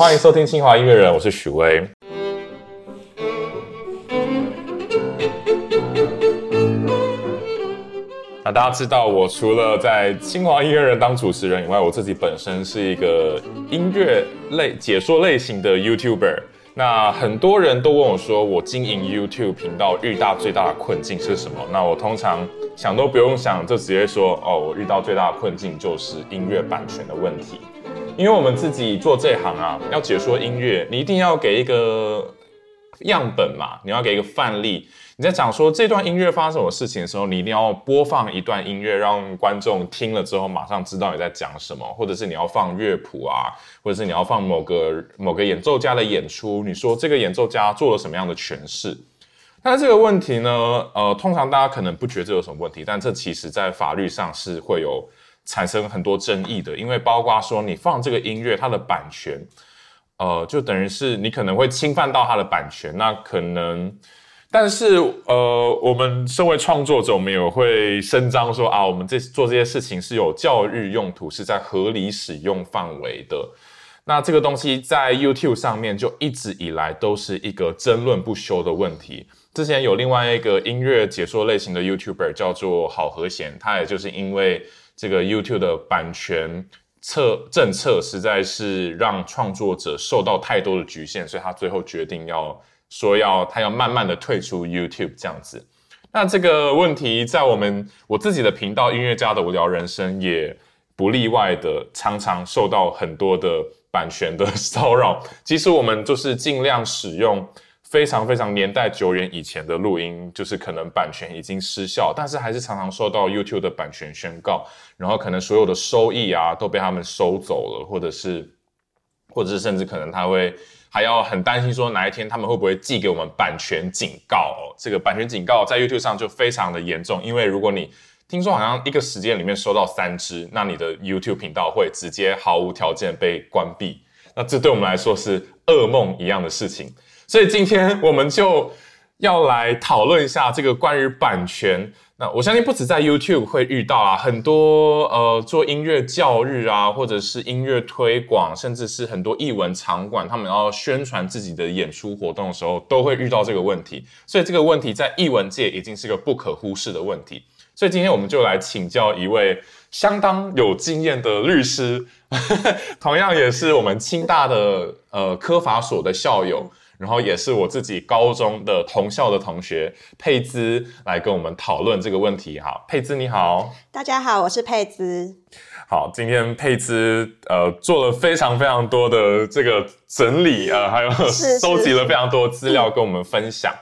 欢迎收听清华音乐人，我是许巍。那大家知道，我除了在清华音乐人当主持人以外，我自己本身是一个音乐类解说类型的 YouTuber。那很多人都问我说，我经营 YouTube 频道遇到最大的困境是什么？那我通常想都不用想，就直接说，哦，我遇到最大的困境就是音乐版权的问题。因为我们自己做这行啊，要解说音乐，你一定要给一个样本嘛，你要给一个范例。你在讲说这段音乐发生什么事情的时候，你一定要播放一段音乐，让观众听了之后马上知道你在讲什么，或者是你要放乐谱啊，或者是你要放某个某个演奏家的演出，你说这个演奏家做了什么样的诠释？但是这个问题呢，呃，通常大家可能不觉得这有什么问题，但这其实在法律上是会有产生很多争议的，因为包括说你放这个音乐它的版权，呃，就等于是你可能会侵犯到它的版权，那可能。但是，呃，我们身为创作者，我们也会声张说啊，我们这做这些事情是有教育用途，是在合理使用范围的。那这个东西在 YouTube 上面就一直以来都是一个争论不休的问题。之前有另外一个音乐解说类型的 YouTuber 叫做好和弦，他也就是因为这个 YouTube 的版权策政策实在是让创作者受到太多的局限，所以他最后决定要。说要他要慢慢的退出 YouTube 这样子，那这个问题在我们我自己的频道音乐家的无聊人生也不例外的，常常受到很多的版权的 骚扰。其实我们就是尽量使用非常非常年代久远以前的录音，就是可能版权已经失效，但是还是常常受到 YouTube 的版权宣告，然后可能所有的收益啊都被他们收走了，或者是或者是甚至可能他会。还要很担心说哪一天他们会不会寄给我们版权警告哦？这个版权警告在 YouTube 上就非常的严重，因为如果你听说好像一个时间里面收到三支，那你的 YouTube 频道会直接毫无条件被关闭。那这对我们来说是噩梦一样的事情。所以今天我们就要来讨论一下这个关于版权。那我相信不止在 YouTube 会遇到啊，很多呃做音乐教育啊，或者是音乐推广，甚至是很多艺文场馆，他们要宣传自己的演出活动的时候，都会遇到这个问题。所以这个问题在艺文界已经是个不可忽视的问题。所以今天我们就来请教一位相当有经验的律师，同样也是我们清大的呃科法所的校友。然后也是我自己高中的同校的同学佩兹来跟我们讨论这个问题。哈，佩兹你好，大家好，我是佩兹。好，今天佩兹呃做了非常非常多的这个整理啊，还有 收集了非常多资料跟我们分享。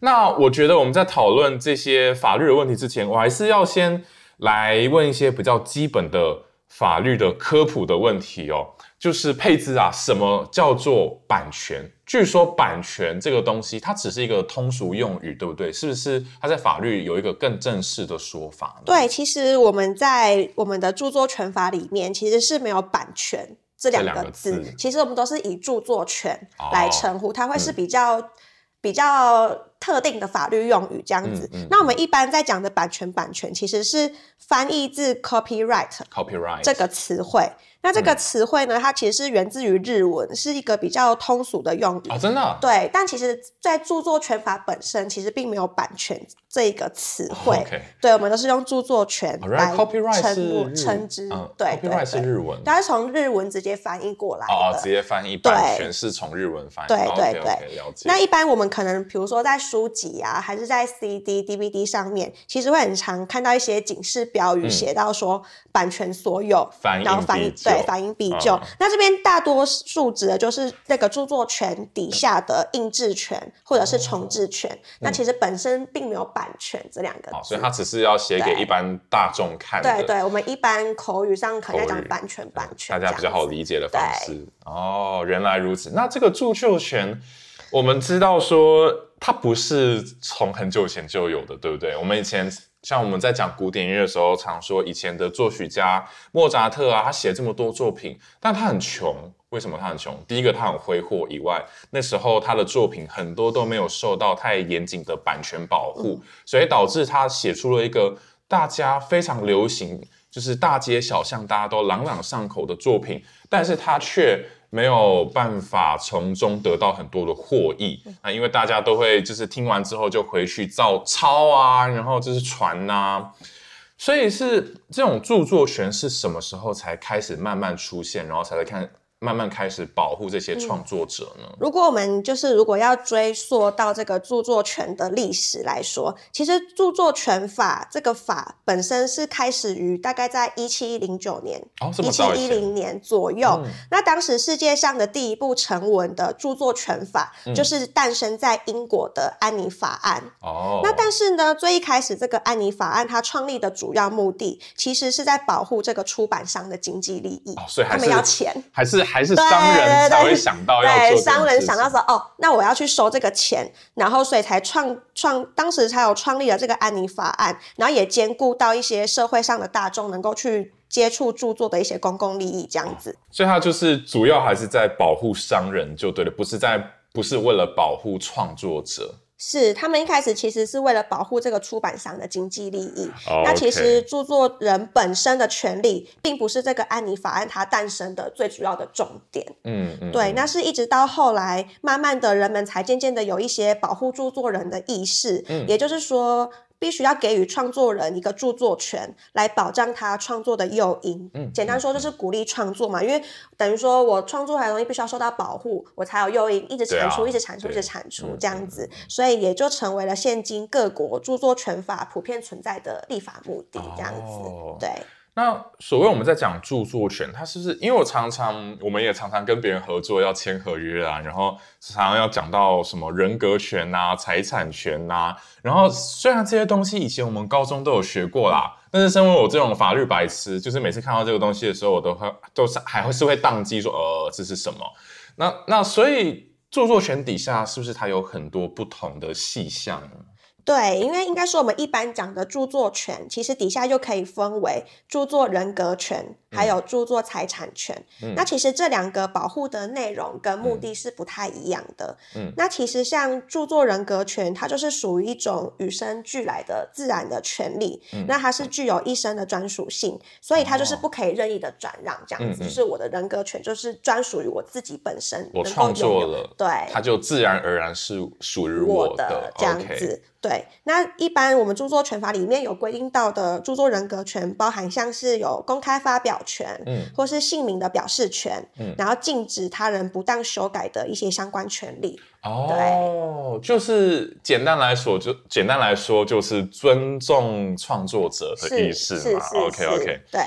那我觉得我们在讨论这些法律的问题之前，我还是要先来问一些比较基本的法律的科普的问题哦。就是配置啊，什么叫做版权？据说版权这个东西，它只是一个通俗用语，对不对？是不是？它在法律有一个更正式的说法？对，其实我们在我们的著作权法里面，其实是没有版权这两个字。其实我们都是以著作权来称呼，它会是比较比较特定的法律用语这样子。那我们一般在讲的版权，版权其实是翻译自 copyright，copyright 这个词汇。那这个词汇呢，它其实是源自于日文，是一个比较通俗的用语啊，真的。对，但其实，在著作权法本身，其实并没有版权这一个词汇。对，我们都是用著作权来称称之。对，copyright 是日文，它是从日文直接翻译过来的。哦，直接翻译版权是从日文翻译。对对对，了解。那一般我们可能，比如说在书籍啊，还是在 CD、DVD 上面，其实会很常看到一些警示标语，写到说版权所有，然后翻译对。反映必就，那这边大多数指的就是那个著作权底下的印制权或者是重置权，那其实本身并没有版权这两个字，所以它只是要写给一般大众看。对对，我们一般口语上可能讲版权，版权大家比较好理解的方式。哦，原来如此。那这个著作权，我们知道说它不是从很久以前就有的，对不对？我们以前。像我们在讲古典音乐的时候，常说以前的作曲家莫扎特啊，他写这么多作品，但他很穷。为什么他很穷？第一个他很挥霍，以外那时候他的作品很多都没有受到太严谨的版权保护，所以导致他写出了一个大家非常流行，就是大街小巷大家都朗朗上口的作品，但是他却。没有办法从中得到很多的获益啊，因为大家都会就是听完之后就回去照抄啊，然后就是传呐，所以是这种著作权是什么时候才开始慢慢出现，然后才来看。慢慢开始保护这些创作者呢？如果我们就是如果要追溯到这个著作权的历史来说，其实著作权法这个法本身是开始于大概在一七零九年，一七一零年左右。那当时世界上的第一部成文的著作权法，就是诞生在英国的安妮法案。哦，那但是呢，最一开始这个安妮法案它创立的主要目的，其实是在保护这个出版商的经济利益，哦所以他们要钱，还是。还是商人才会想到要做商人想到说哦，那我要去收这个钱，然后所以才创创，当时才有创立了这个安妮法案，然后也兼顾到一些社会上的大众能够去接触著作的一些公共利益这样子。所以它就是主要还是在保护商人就对了，不是在不是为了保护创作者。是，他们一开始其实是为了保护这个出版商的经济利益。那其实著作人本身的权利，并不是这个安妮法案它诞生的最主要的重点。嗯嗯，对，那是一直到后来，慢慢的人们才渐渐的有一些保护著作人的意识。嗯，也就是说。必须要给予创作人一个著作权，来保障他创作的诱因。嗯，简单说就是鼓励创作嘛，因为等于说我创作来的东西必须要受到保护，我才有诱因一直产出、一直产出、一直产出这样子，所以也就成为了现今各国著作权法普遍存在的立法目的这样子。对。那所谓我们在讲著作权，它是不是？因为我常常，我们也常常跟别人合作要签合约啊，然后常常要讲到什么人格权呐、财产权呐。然后虽然这些东西以前我们高中都有学过啦，但是身为我这种法律白痴，就是每次看到这个东西的时候，我都会都是还会是会宕机说，呃，这是什么？那那所以著作权底下是不是它有很多不同的细项？对，因为应该说我们一般讲的著作权，其实底下就可以分为著作人格权。还有著作财产权，那其实这两个保护的内容跟目的是不太一样的。嗯，那其实像著作人格权，它就是属于一种与生俱来的自然的权利，那它是具有一生的专属性，所以它就是不可以任意的转让，这样子就是我的人格权就是专属于我自己本身。我创作了，对，它就自然而然是属于我的这样子。对，那一般我们著作权法里面有规定到的著作人格权，包含像是有公开发表。权，嗯，或是姓名的表示权，嗯，然后禁止他人不当修改的一些相关权利。哦，就是简单来说，就简单来说，就是尊重创作者的意思嘛。OK，OK，对。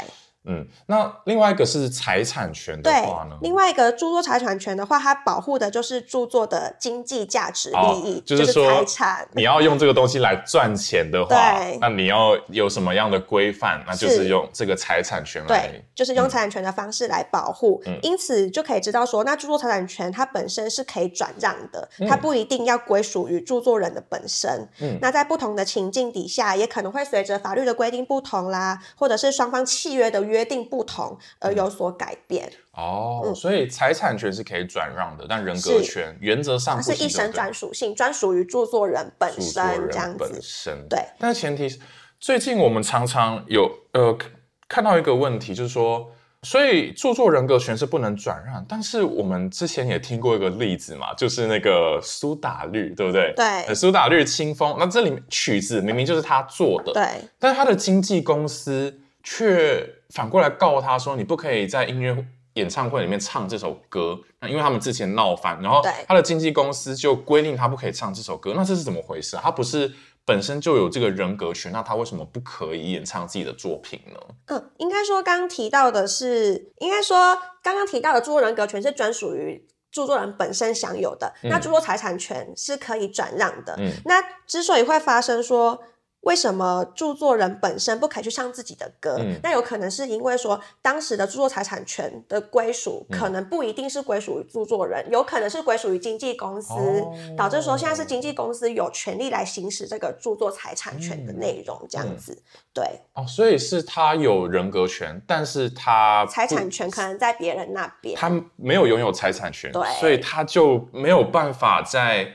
嗯，那另外一个是财产权的话呢？另外一个著作财产权的话，它保护的就是著作的经济价值利益，就是说财产。你要用这个东西来赚钱的话，那你要有什么样的规范？那就是用这个财产权来，对，就是用财产权的方式来保护。因此就可以知道说，那著作财产权它本身是可以转让的，它不一定要归属于著作人的本身。嗯，那在不同的情境底下，也可能会随着法律的规定不同啦，或者是双方契约的约。约定不同而有所改变。哦，所以财产权是可以转让的，但人格权原则上是一生专属性，专属于著作人本身。这样子。本身。对，但是前提是最近我们常常有呃看到一个问题，就是说，所以著作人格权是不能转让，但是我们之前也听过一个例子嘛，就是那个苏打绿，对不对？对，苏打绿清风，那这里曲子明明就是他做的，对，但是他的经纪公司却。反过来告他说，你不可以在音乐演唱会里面唱这首歌，那因为他们之前闹翻，然后他的经纪公司就规定他不可以唱这首歌，那这是怎么回事？他不是本身就有这个人格权，那他为什么不可以演唱自己的作品呢？嗯，应该说刚刚提到的是，应该说刚刚提到的著作人格权是专属于著作人本身享有的，那著作财产权是可以转让的。嗯，那之所以会发生说。为什么著作人本身不可以去唱自己的歌？那有可能是因为说当时的著作财产权的归属可能不一定是归属于著作人，有可能是归属于经纪公司，导致说现在是经纪公司有权利来行使这个著作财产权的内容，这样子。对哦，所以是他有人格权，但是他财产权可能在别人那边，他没有拥有财产权，对，所以他就没有办法在，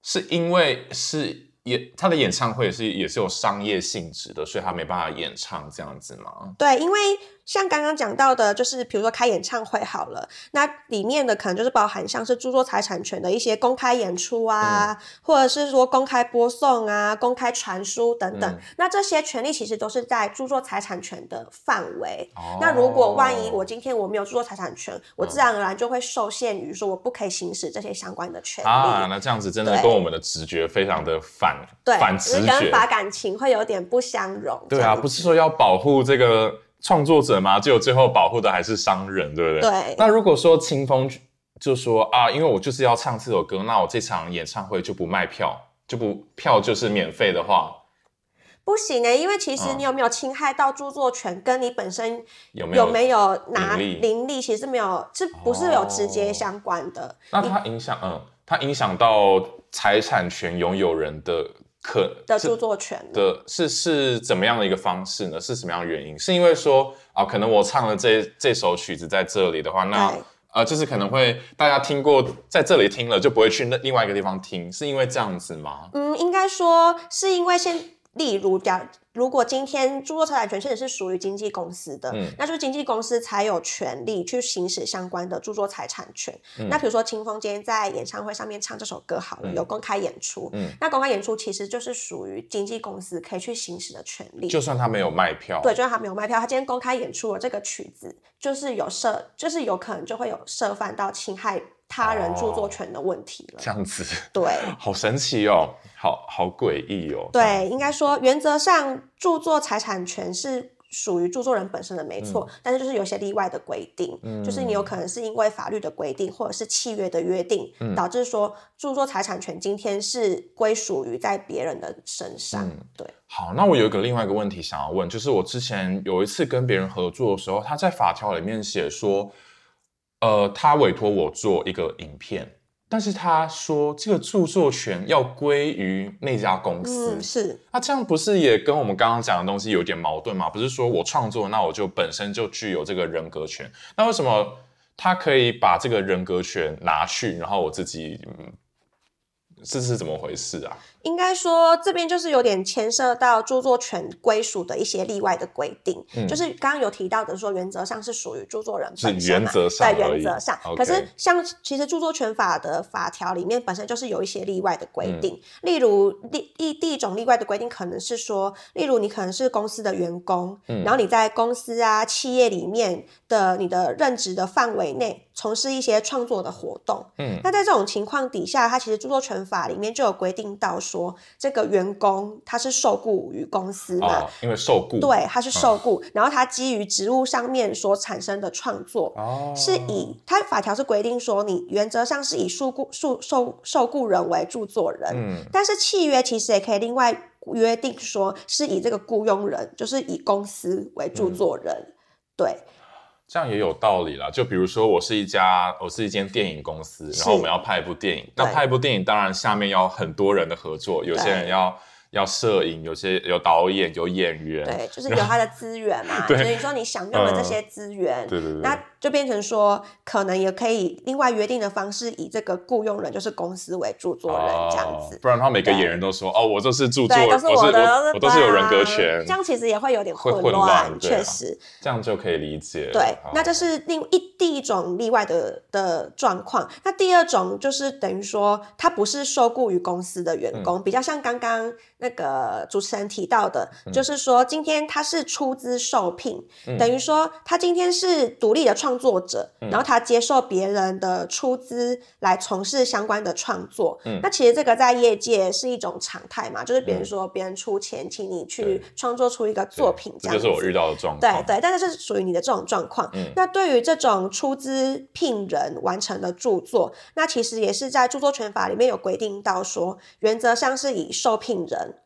是因为是。也他的演唱会是也是有商业性质的，所以他没办法演唱这样子吗？对，因为像刚刚讲到的，就是比如说开演唱会好了，那里面的可能就是包含像是著作财产权的一些公开演出啊，或者是说公开播送啊、公开传输等等。那这些权利其实都是在著作财产权的范围。那如果万一我今天我没有著作财产权，我自然而然就会受限于说我不可以行使这些相关的权利。啊，那这样子真的跟我们的直觉非常的反反直觉，跟法感情会有点不相容。对啊，不是说要保护这个。创作者嘛，就最后保护的还是商人，对不对？对。那如果说清风就说啊，因为我就是要唱这首歌，那我这场演唱会就不卖票，就不票就是免费的话，不行哎，因为其实你有没有侵害到著作权，跟你本身有没有没有拿盈利，其实没有，这不是有直接相关的？那它影响，嗯，它影响到财产权拥有人的。可的著作权的是是怎么样的一个方式呢？是什么样的原因？是因为说啊，可能我唱了这这首曲子在这里的话，那呃，就是可能会大家听过在这里听了，就不会去那另外一个地方听，是因为这样子吗？嗯，应该说是因为先例如假。如果今天著作财产权确实是属于经纪公司的，嗯那就是经纪公司才有权利去行使相关的著作财产权。那比如说清风今天在演唱会上面唱这首歌好了，有公开演出，那公开演出其实就是属于经纪公司可以去行使的权利。就算他没有卖票，对，就算他没有卖票，他今天公开演出了这个曲子，就是有涉，就是有可能就会有涉犯到侵害。他人著作权的问题了，这样子，对，好神奇哦，好好诡异哦。对，应该说原则上著作财产权是属于著作人本身的，没错。但是就是有些例外的规定，就是你有可能是因为法律的规定或者是契约的约定，导致说著作财产权今天是归属于在别人的身上。对，好，那我有一个另外一个问题想要问，就是我之前有一次跟别人合作的时候，他在法条里面写说。呃，他委托我做一个影片，但是他说这个著作权要归于那家公司，是那这样不是也跟我们刚刚讲的东西有点矛盾吗？不是说我创作，那我就本身就具有这个人格权，那为什么他可以把这个人格权拿去，然后我自己嗯，这是怎么回事啊？应该说，这边就是有点牵涉到著作权归属的一些例外的规定，就是刚刚有提到的说，原则上是属于著作人本身，原则上，在原则上。可是像其实著作权法的法条里面本身就是有一些例外的规定，例如例第第一种例外的规定可能是说，例如你可能是公司的员工，然后你在公司啊企业里面的你的任职的范围内从事一些创作的活动，嗯，那在这种情况底下，它其实著作权法里面就有规定到。说这个员工他是受雇于公司嘛？因为受雇，对，他是受雇，然后他基于职务上面所产生的创作，哦是以他法条是规定说，你原则上是以受雇受受受雇人为著作人，嗯，但是契约其实也可以另外约定说，是以这个雇佣人，就是以公司为著作人，对。这样也有道理啦，就比如说我是一家，我是一间电影公司，然后我们要拍一部电影，那拍一部电影当然下面要很多人的合作，有些人要。要摄影，有些有导演，有演员，对，就是有他的资源嘛。所以说你想用的这些资源，对对对，那就变成说，可能也可以另外约定的方式，以这个雇佣人就是公司为著作人这样子。不然他每个演员都说哦，我这是著作，我是我，我都是有人格权，这样其实也会有点混乱，确实。这样就可以理解。对，那这是另一第一种例外的的状况。那第二种就是等于说，他不是受雇于公司的员工，比较像刚刚。那个主持人提到的，就是说今天他是出资受聘，等于说他今天是独立的创作者，然后他接受别人的出资来从事相关的创作。嗯那其实这个在业界是一种常态嘛，就是比如说别人出钱请你去创作出一个作品，这样就是我遇到的状况。对对，但是是属于你的这种状况。嗯那对于这种出资聘人完成的著作，那其实也是在著作权法里面有规定到说，原则上是以受聘人。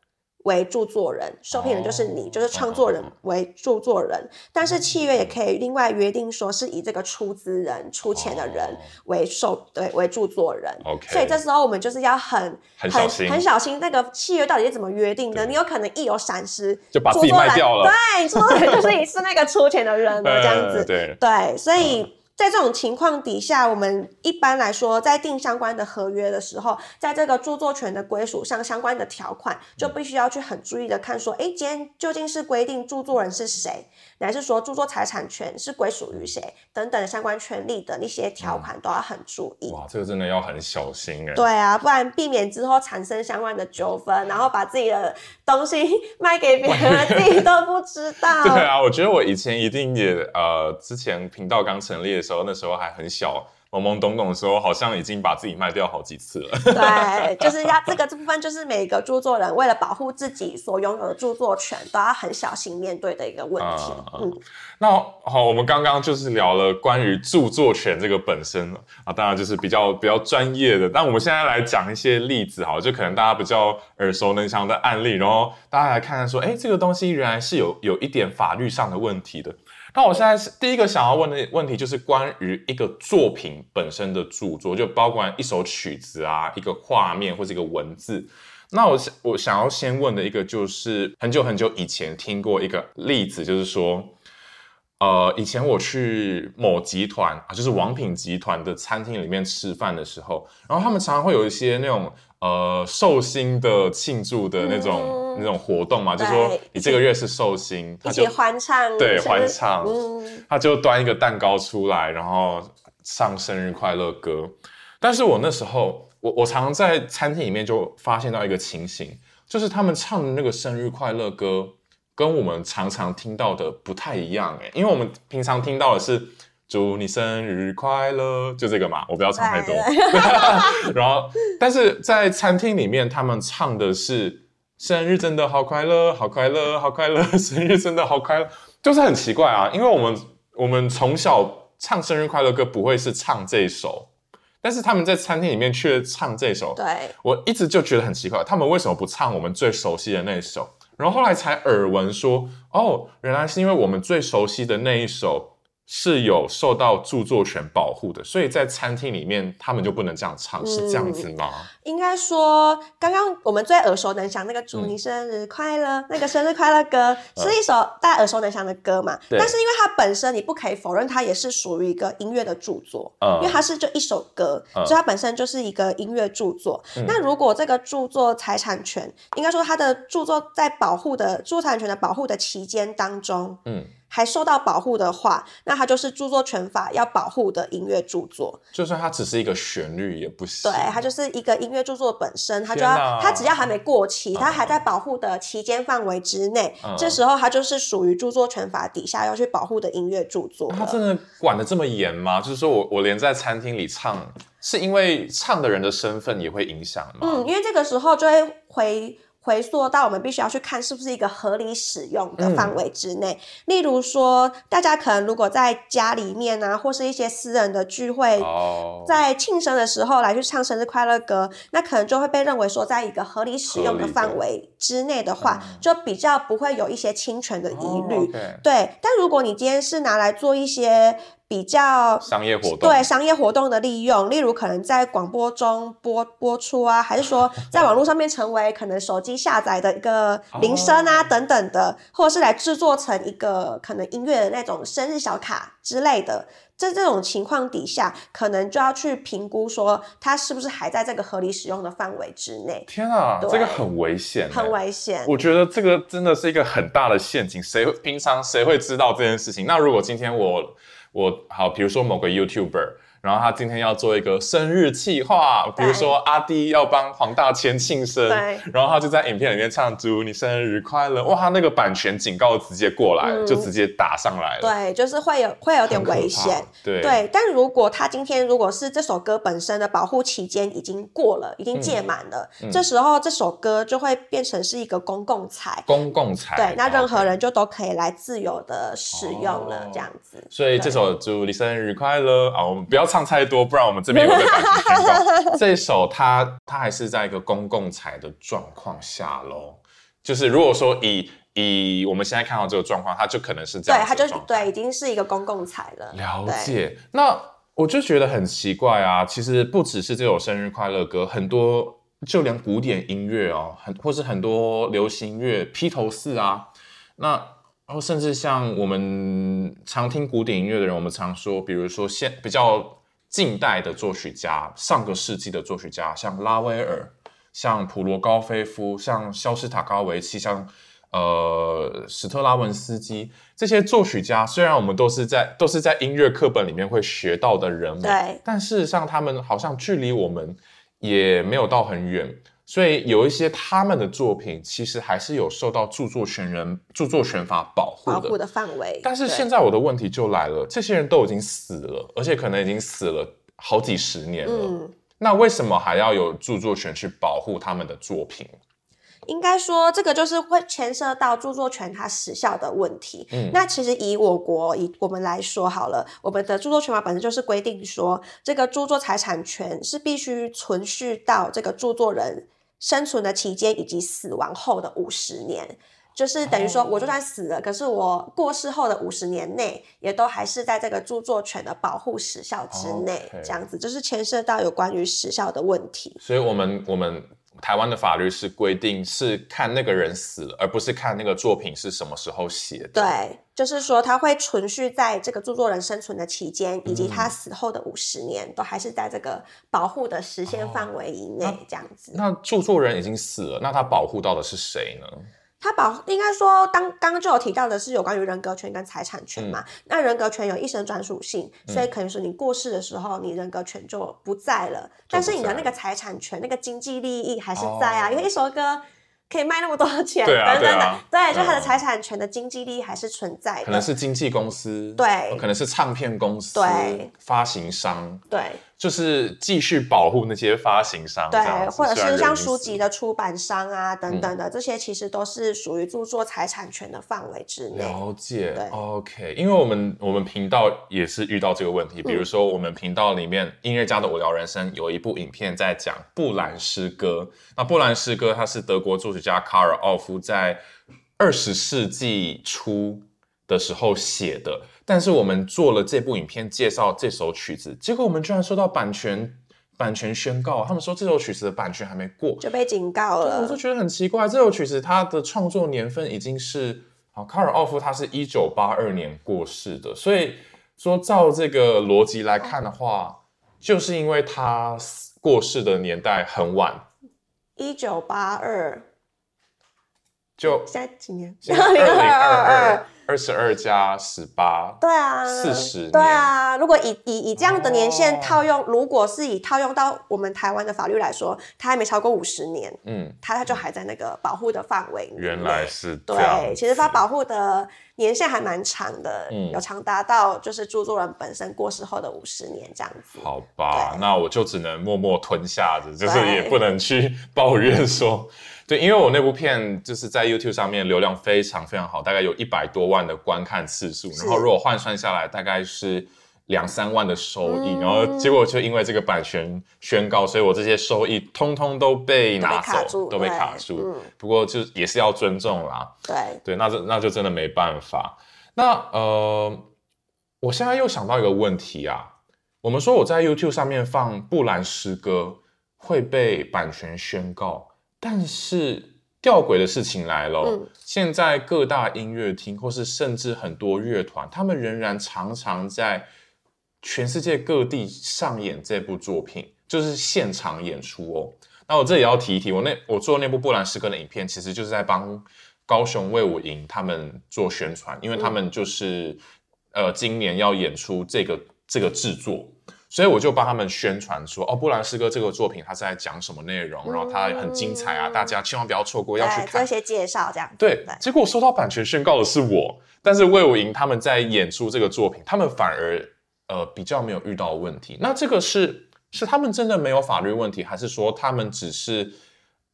为著作人，受聘人就是你，就是创作人为著作人。但是契约也可以另外约定，说是以这个出资人、出钱的人为受对为著作人。OK，所以这时候我们就是要很很很小心，那个契约到底是怎么约定的？你有可能一有闪失就把自己卖掉了。对，著作人就是你是那个出钱的人了，这样 子。对对，所以在这种情况底下，我们一般来说在定相关的合约的时候，在这个著作权的归属上相关的条款，就必须要去很注意的看说，哎，今天究竟是规定著作人是谁，乃是说著作财产权是归属于谁等等相关权利的那些条款都要很注意。哇，这个真的要很小心哎。对啊，不然避免之后产生相关的纠纷，然后把自己的东西 卖给别人，自己都不知道。对啊，我觉得我以前一定也呃，之前频道刚成立的。时候那时候还很小，懵懵懂懂的时候，好像已经把自己卖掉好几次了。对，就是要这个这部分，就是每个著作人为了保护自己所拥有的著作权，都要很小心面对的一个问题。嗯，那好，我们刚刚就是聊了关于著作权这个本身啊，当然就是比较比较专业的。但我们现在来讲一些例子，好，就可能大家比较耳熟能详的案例，然后大家来看看说，哎，这个东西原来是有有一点法律上的问题的。那我现在是第一个想要问的问题，就是关于一个作品本身的著作，就包括一首曲子啊、一个画面或者一个文字。那我想我想要先问的一个，就是很久很久以前听过一个例子，就是说，呃，以前我去某集团啊，就是王品集团的餐厅里面吃饭的时候，然后他们常常会有一些那种。呃，寿星的庆祝的那种那种活动嘛，就说你这个月是寿星，一起欢唱，对，欢唱，他就端一个蛋糕出来，然后唱生日快乐歌。但是我那时候，我我常常在餐厅里面就发现到一个情形，就是他们唱的那个生日快乐歌，跟我们常常听到的不太一样，哎，因为我们平常听到的是。祝你生日快乐，就这个嘛，我不要唱太多。然后，但是在餐厅里面，他们唱的是生日真的好快乐，好快乐，好快乐，生日真的好快乐，就是很奇怪啊。因为我们我们从小唱生日快乐歌不会是唱这首，但是他们在餐厅里面却唱这首。对，我一直就觉得很奇怪，他们为什么不唱我们最熟悉的那首？然后后来才耳闻说，哦，原来是因为我们最熟悉的那一首。是有受到著作权保护的，所以在餐厅里面他们就不能这样唱，是这样子吗？应该说，刚刚我们最耳熟能详那个“祝你生日快乐”那个生日快乐歌，是一首大家耳熟能详的歌嘛？但是因为它本身你不可以否认，它也是属于一个音乐的著作，因为它是就一首歌，所以它本身就是一个音乐著作。那如果这个著作财产权，应该说它的著作在保护的著作财产权的保护的期间当中，嗯。还受到保护的话，那它就是著作权法要保护的音乐著作。就算它只是一个旋律也不行。对，它就是一个音乐著作本身，它就要它只要还没过期，它还在保护的期间范围之内，这时候它就是属于著作权法底下要去保护的音乐著作。它真的管的这么严吗？就是说我我连在餐厅里唱，是因为唱的人的身份也会影响吗？嗯，因为这个时候就会回。回溯到我们必须要去看是不是一个合理使用的范围之内。例如说，大家可能如果在家里面啊，或是一些私人的聚会，在庆生的时候来去唱生日快乐歌，那可能就会被认为说，在一个合理使用的范围之内的话，就比较不会有一些侵权的疑虑。对，但如果你今天是拿来做一些。比较商业活动，对商业活动的利用，例如可能在广播中播播出啊，还是说在网络上面成为可能手机下载的一个铃声啊等等的，或者是来制作成一个可能音乐的那种生日小卡之类的，在这种情况底下，可能就要去评估说它是不是还在这个合理使用的范围之内。天啊，这个很危险，很危险。我觉得这个真的是一个很大的陷阱，谁平常谁会知道这件事情？那如果今天我。我好，比如说某个 YouTuber。然后他今天要做一个生日计划，比如说阿弟要帮黄大千庆生，然后他就在影片里面唱祝你生日快乐，哇，他那个版权警告直接过来，就直接打上来了。对，就是会有会有点危险。对对，但如果他今天如果是这首歌本身的保护期间已经过了，已经届满了，这时候这首歌就会变成是一个公共财。公共财。对，那任何人就都可以来自由的使用了，这样子。所以这首祝你生日快乐啊，我们不要唱。唱太多，不然我们这边会被版权宣告。这首，它它还是在一个公共财的状况下喽。就是如果说以以我们现在看到这个状况，它就可能是这样。对，它就对，已经是一个公共财了。了解。那我就觉得很奇怪啊。其实不只是这首生日快乐歌，很多就连古典音乐哦，很或是很多流行乐披头士啊，那然后甚至像我们常听古典音乐的人，我们常说，比如说现比较近代的作曲家，上个世纪的作曲家，像拉威尔、像普罗高菲夫、像肖斯塔高维奇、像呃史特拉文斯基这些作曲家，虽然我们都是在都是在音乐课本里面会学到的人物，对，但事实上他们好像距离我们也没有到很远。所以有一些他们的作品，其实还是有受到著作权人、著作权法保护保护的范围。但是现在我的问题就来了，这些人都已经死了，而且可能已经死了好几十年了。那为什么还要有著作权去保护他们的作品？应该说，这个就是会牵涉到著作权它时效的问题。嗯，那其实以我国以我们来说好了，我们的著作权法本身就是规定说，这个著作财产权是必须存续到这个著作人。生存的期间以及死亡后的五十年，就是等于说，我就算死了，可是我过世后的五十年内，也都还是在这个著作权的保护时效之内，这样子，就是牵涉到有关于时效的问题。所以，我们我们。台湾的法律是规定是看那个人死了，而不是看那个作品是什么时候写的。对，就是说他会存续在这个著作人生存的期间，以及他死后的五十年，都还是在这个保护的时限范围以内，这样子。那著作人已经死了，那他保护到的是谁呢？他保应该说，当刚刚就有提到的是有关于人格权跟财产权嘛。那人格权有一生专属性，所以可能是你过世的时候，你人格权就不在了。但是你的那个财产权、那个经济利益还是在啊，因为一首歌。可以卖那么多钱，等等等，对，就他的财产权的经济利益还是存在的。可能是经纪公司，对，可能是唱片公司，对，发行商，对，就是继续保护那些发行商，对，或者是像书籍的出版商啊等等的，这些其实都是属于著作财产权的范围之内。了解，OK，因为我们我们频道也是遇到这个问题，比如说我们频道里面音乐家的无聊人生有一部影片在讲布兰诗歌，那布兰诗歌它是德国作曲家卡尔奥夫在二十世纪初的时候写的，但是我们做了这部影片介绍这首曲子，结果我们居然收到版权版权宣告，他们说这首曲子的版权还没过就被警告了。我就觉得很奇怪，这首曲子它的创作年份已经是啊，卡尔奥夫他是一九八二年过世的，所以说照这个逻辑来看的话，就是因为他过世的年代很晚。一九八二，就现在几年？二零二二，二十二加十八，对啊，四十，对啊。如果以以以这样的年限套用，如果是以套用到我们台湾的法律来说，它还没超过五十年，嗯，它它就还在那个保护的范围。原来是对，其实它保护的年限还蛮长的，嗯，有长达到就是著作人本身过世后的五十年这样子。好吧，那我就只能默默吞下着，就是也不能去抱怨说。对，因为我那部片就是在 YouTube 上面流量非常非常好，大概有一百多万的观看次数，然后如果换算下来，大概是两三万的收益，然后结果就因为这个版权宣告，所以我这些收益通通都被拿走，都被卡住。不过就也是要尊重啦。对对，那就那就真的没办法。那呃，我现在又想到一个问题啊，我们说我在 YouTube 上面放布兰诗歌会被版权宣告。但是吊诡的事情来了，现在各大音乐厅或是甚至很多乐团，他们仍然常常在全世界各地上演这部作品，就是现场演出哦。那我这里要提一提，我那我做那部布兰诗歌的影片，其实就是在帮高雄卫武营他们做宣传，因为他们就是呃今年要演出这个这个制作。所以我就帮他们宣传说，哦，布兰诗歌这个作品，它是在讲什么内容，然后它很精彩啊，大家千万不要错过，要去看。做一些介绍，这样。对。结果收到版权宣告的是我，但是魏武营他们在演出这个作品，他们反而呃比较没有遇到问题。那这个是是他们真的没有法律问题，还是说他们只是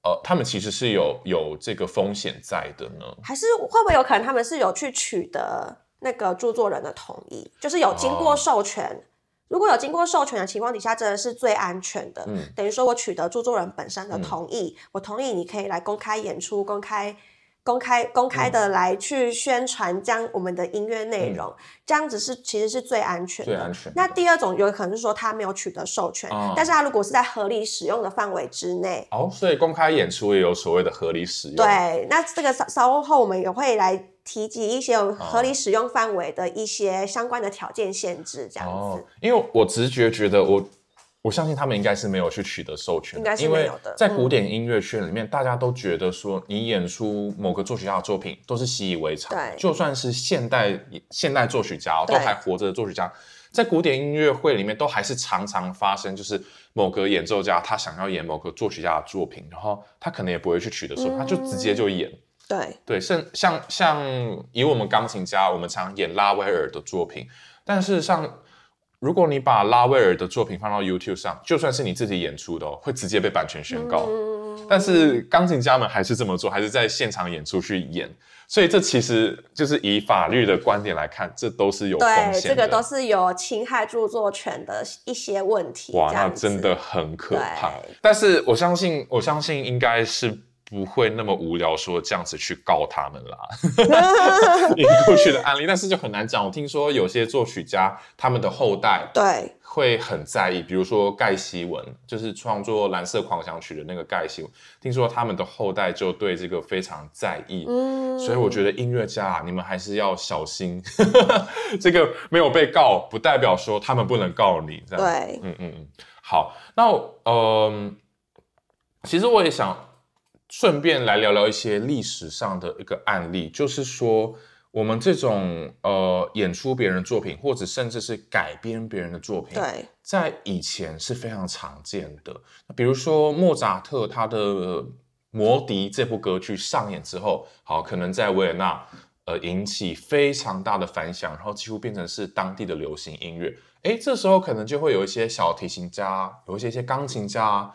呃他们其实是有有这个风险在的呢？还是会不会有可能他们是有去取得那个著作人的同意，就是有经过授权？如果有经过授权的情况底下，真的是最安全的。嗯，等于说我取得著作人本身的同意，我同意你可以来公开演出、公开、公开、公开的来去宣传将我们的音乐内容，这样子是其实是最安全的。最安全。那第二种有可能是说他没有取得授权，但是他如果是在合理使用的范围之内，哦，所以公开演出也有所谓的合理使用。对，那这个稍稍后我们也会来。提及一些合理使用范围的一些相关的条件限制，这样子。因为我直觉觉得，我我相信他们应该是没有去取得授权，应该是没有的。在古典音乐圈里面，大家都觉得说，你演出某个作曲家的作品都是习以为常，对，就算是现代现代作曲家都还活着的作曲家，在古典音乐会里面都还是常常发生，就是某个演奏家他想要演某个作曲家的作品，然后他可能也不会去取得授权，他就直接就演。对对，像像像以我们钢琴家，我们常演拉威尔的作品，但是像如果你把拉威尔的作品放到 YouTube 上，就算是你自己演出的哦，会直接被版权宣告。但是钢琴家们还是这么做，还是在现场演出去演，所以这其实就是以法律的观点来看，这都是有风险的。这个都是有侵害著作权的一些问题。哇，那真的很可怕。但是我相信，我相信应该是。不会那么无聊，说这样子去告他们啦。你过去的案例，但是就很难讲。我听说有些作曲家，他们的后代对会很在意，比如说盖希文，就是创作《蓝色狂想曲》的那个盖希文，听说他们的后代就对这个非常在意。嗯，所以我觉得音乐家，啊你们还是要小心。这个没有被告，不代表说他们不能告你。这样对，嗯嗯嗯。好，那嗯，其实我也想。顺便来聊聊一些历史上的一个案例，就是说我们这种呃演出别人作品，或者甚至是改编别人的作品，对，在以前是非常常见的。比如说莫扎特他的《魔笛》这部歌剧上演之后，好，可能在维也纳呃引起非常大的反响，然后几乎变成是当地的流行音乐。哎，这时候可能就会有一些小提琴家，有一些一些钢琴家。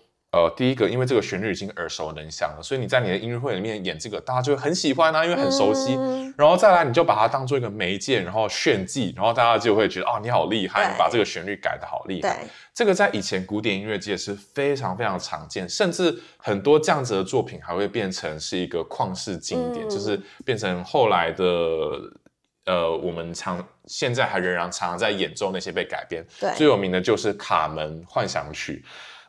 呃，第一个，因为这个旋律已经耳熟能详了，所以你在你的音乐会里面演这个，大家就会很喜欢啊，因为很熟悉。然后再来，你就把它当做一个媒介，然后炫技，然后大家就会觉得哦，你好厉害，你把这个旋律改的好厉害。这个在以前古典音乐界是非常非常常见，甚至很多这样子的作品还会变成是一个旷世经典，就是变成后来的呃，我们常现在还仍然常常在演奏那些被改编。最有名的就是《卡门幻想曲》。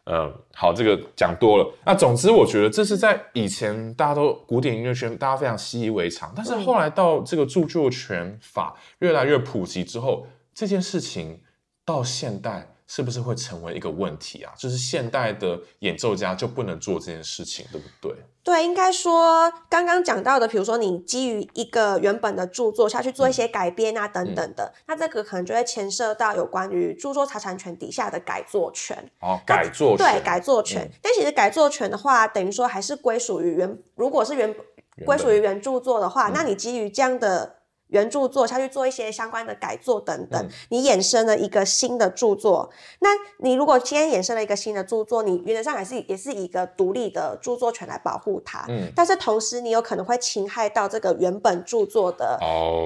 嗯，好，这个讲多了。那总之，我觉得这是在以前大家都古典音乐圈，大家非常习以为常。但是后来到这个著作权法越来越普及之后，这件事情到现代。是不是会成为一个问题啊？就是现代的演奏家就不能做这件事情，对不对？对，应该说刚刚讲到的，比如说你基于一个原本的著作下去做一些改编啊等等的，那这个可能就会牵涉到有关于著作财产权底下的改作权。哦，改作对改作权，但其实改作权的话，等于说还是归属于原，如果是原归属于原著作的话，那你基于这样的。原著作下去做一些相关的改作等等，你衍生了一个新的著作。那你如果今天衍生了一个新的著作，你原则上还是也是一个独立的著作权来保护它。嗯，但是同时你有可能会侵害到这个原本著作的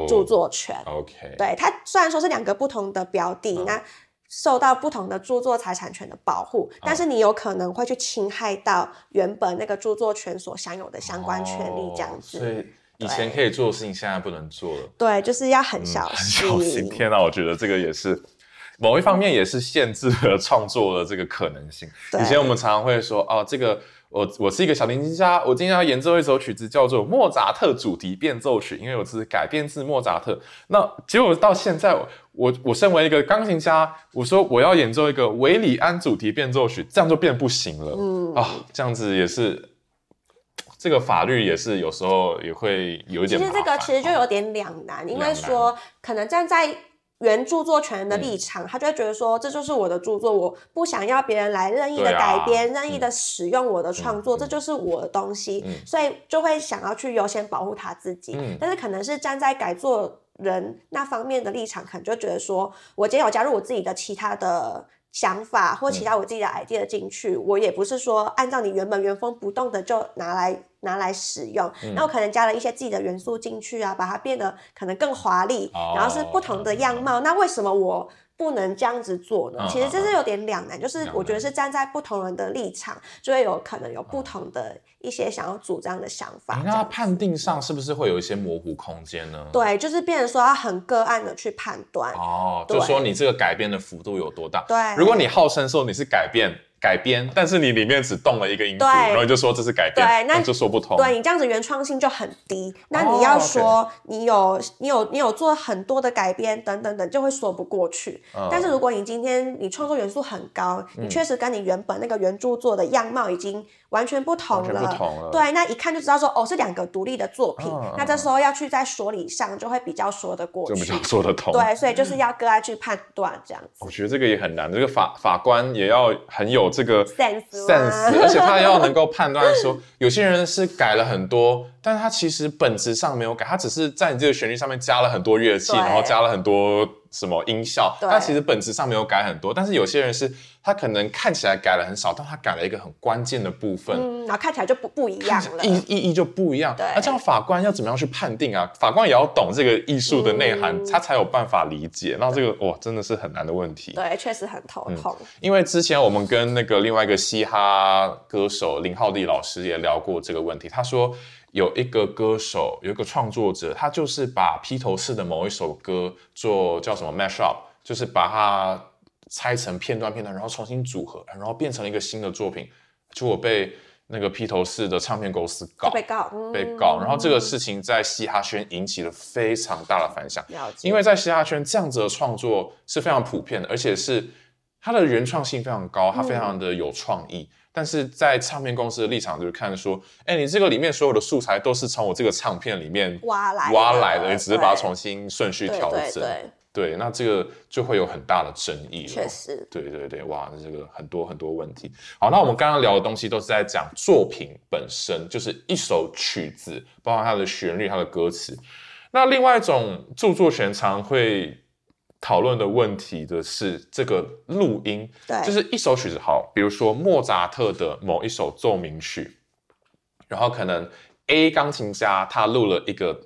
著作权。OK，对它虽然说是两个不同的标的，那受到不同的著作财产权的保护，但是你有可能会去侵害到原本那个著作权所享有的相关权利，这样子。以前可以做的事情，现在不能做了。对，就是要很小心。小心！天哪，我觉得这个也是 某一方面，也是限制了创作的这个可能性。以前我们常常会说，哦，这个我我是一个小提琴家，我今天要演奏一首曲子，叫做莫扎特主题变奏曲，因为我是改编自莫扎特。那结果到现在，我我身为一个钢琴家，我说我要演奏一个维里安主题变奏曲，这样就变不行了。嗯啊，这样子也是。这个法律也是有时候也会有一点。其实这个其实就有点两难，因为说可能站在原著作权人的立场，他就会觉得说这就是我的著作，我不想要别人来任意的改编、任意的使用我的创作，这就是我的东西，所以就会想要去优先保护他自己。但是可能是站在改作人那方面的立场，可能就觉得说我今天有加入我自己的其他的。想法或其他我自己的 idea 进去，我也不是说按照你原本原封不动的就拿来拿来使用，那我可能加了一些自己的元素进去啊，把它变得可能更华丽，然后是不同的样貌。那为什么我？不能这样子做呢，其实这是有点两难，就是我觉得是站在不同人的立场，就会有可能有不同的一些想要主张的想法。那判定上是不是会有一些模糊空间呢？对，就是变成说要很个案的去判断。哦，就说你这个改变的幅度有多大？对，如果你号称说你是改变。改编，但是你里面只动了一个音符，然后就说这是改编，对那就说不通。对你这样子原创性就很低。那你要说你有你有你有做很多的改编等等等，就会说不过去。但是如果你今天你创作元素很高，你确实跟你原本那个原著作的样貌已经。完全不同了，对，那一看就知道说哦是两个独立的作品，那这时候要去在说理上就会比较说得过去，就比较 说得通，对，所以就是要个案去判断这样子。我觉得这个也很难，这个法法官也要很有这个 sense，而且他要能够判断说，有些人是改了很多，但是他其实本质上没有改，他只是在你这个旋律上面加了很多乐器，然后加了很多。什么音效？它其实本质上没有改很多，但是有些人是他可能看起来改了很少，但他改了一个很关键的部分，然后看起来就不不一样了，意意义就不一样。那这样法官要怎么样去判定啊？法官也要懂这个艺术的内涵，他才有办法理解。那这个哇，真的是很难的问题。对，确实很头痛。因为之前我们跟那个另外一个嘻哈歌手林浩弟老师也聊过这个问题，他说。有一个歌手，有一个创作者，他就是把披头士的某一首歌做叫什么 mash up，就是把它拆成片段片段，然后重新组合，然后变成了一个新的作品。结果被那个披头士的唱片公司告，被告，被告。然后这个事情在嘻哈圈引起了非常大的反响，因为在嘻哈圈这样子的创作是非常普遍的，而且是它的原创性非常高，它非常的有创意。但是在唱片公司的立场就是看说，哎，你这个里面所有的素材都是从我这个唱片里面挖来挖来的，你只是把它重新顺序调整，对对，那这个就会有很大的争议了。确实，对对对，哇，这个很多很多问题。好，那我们刚刚聊的东西都是在讲作品本身，就是一首曲子，包括它的旋律、它的歌词。那另外一种著作权常会。讨论的问题的是这个录音，对，就是一首曲子，好，比如说莫扎特的某一首奏鸣曲，然后可能 A 钢琴家他录了一个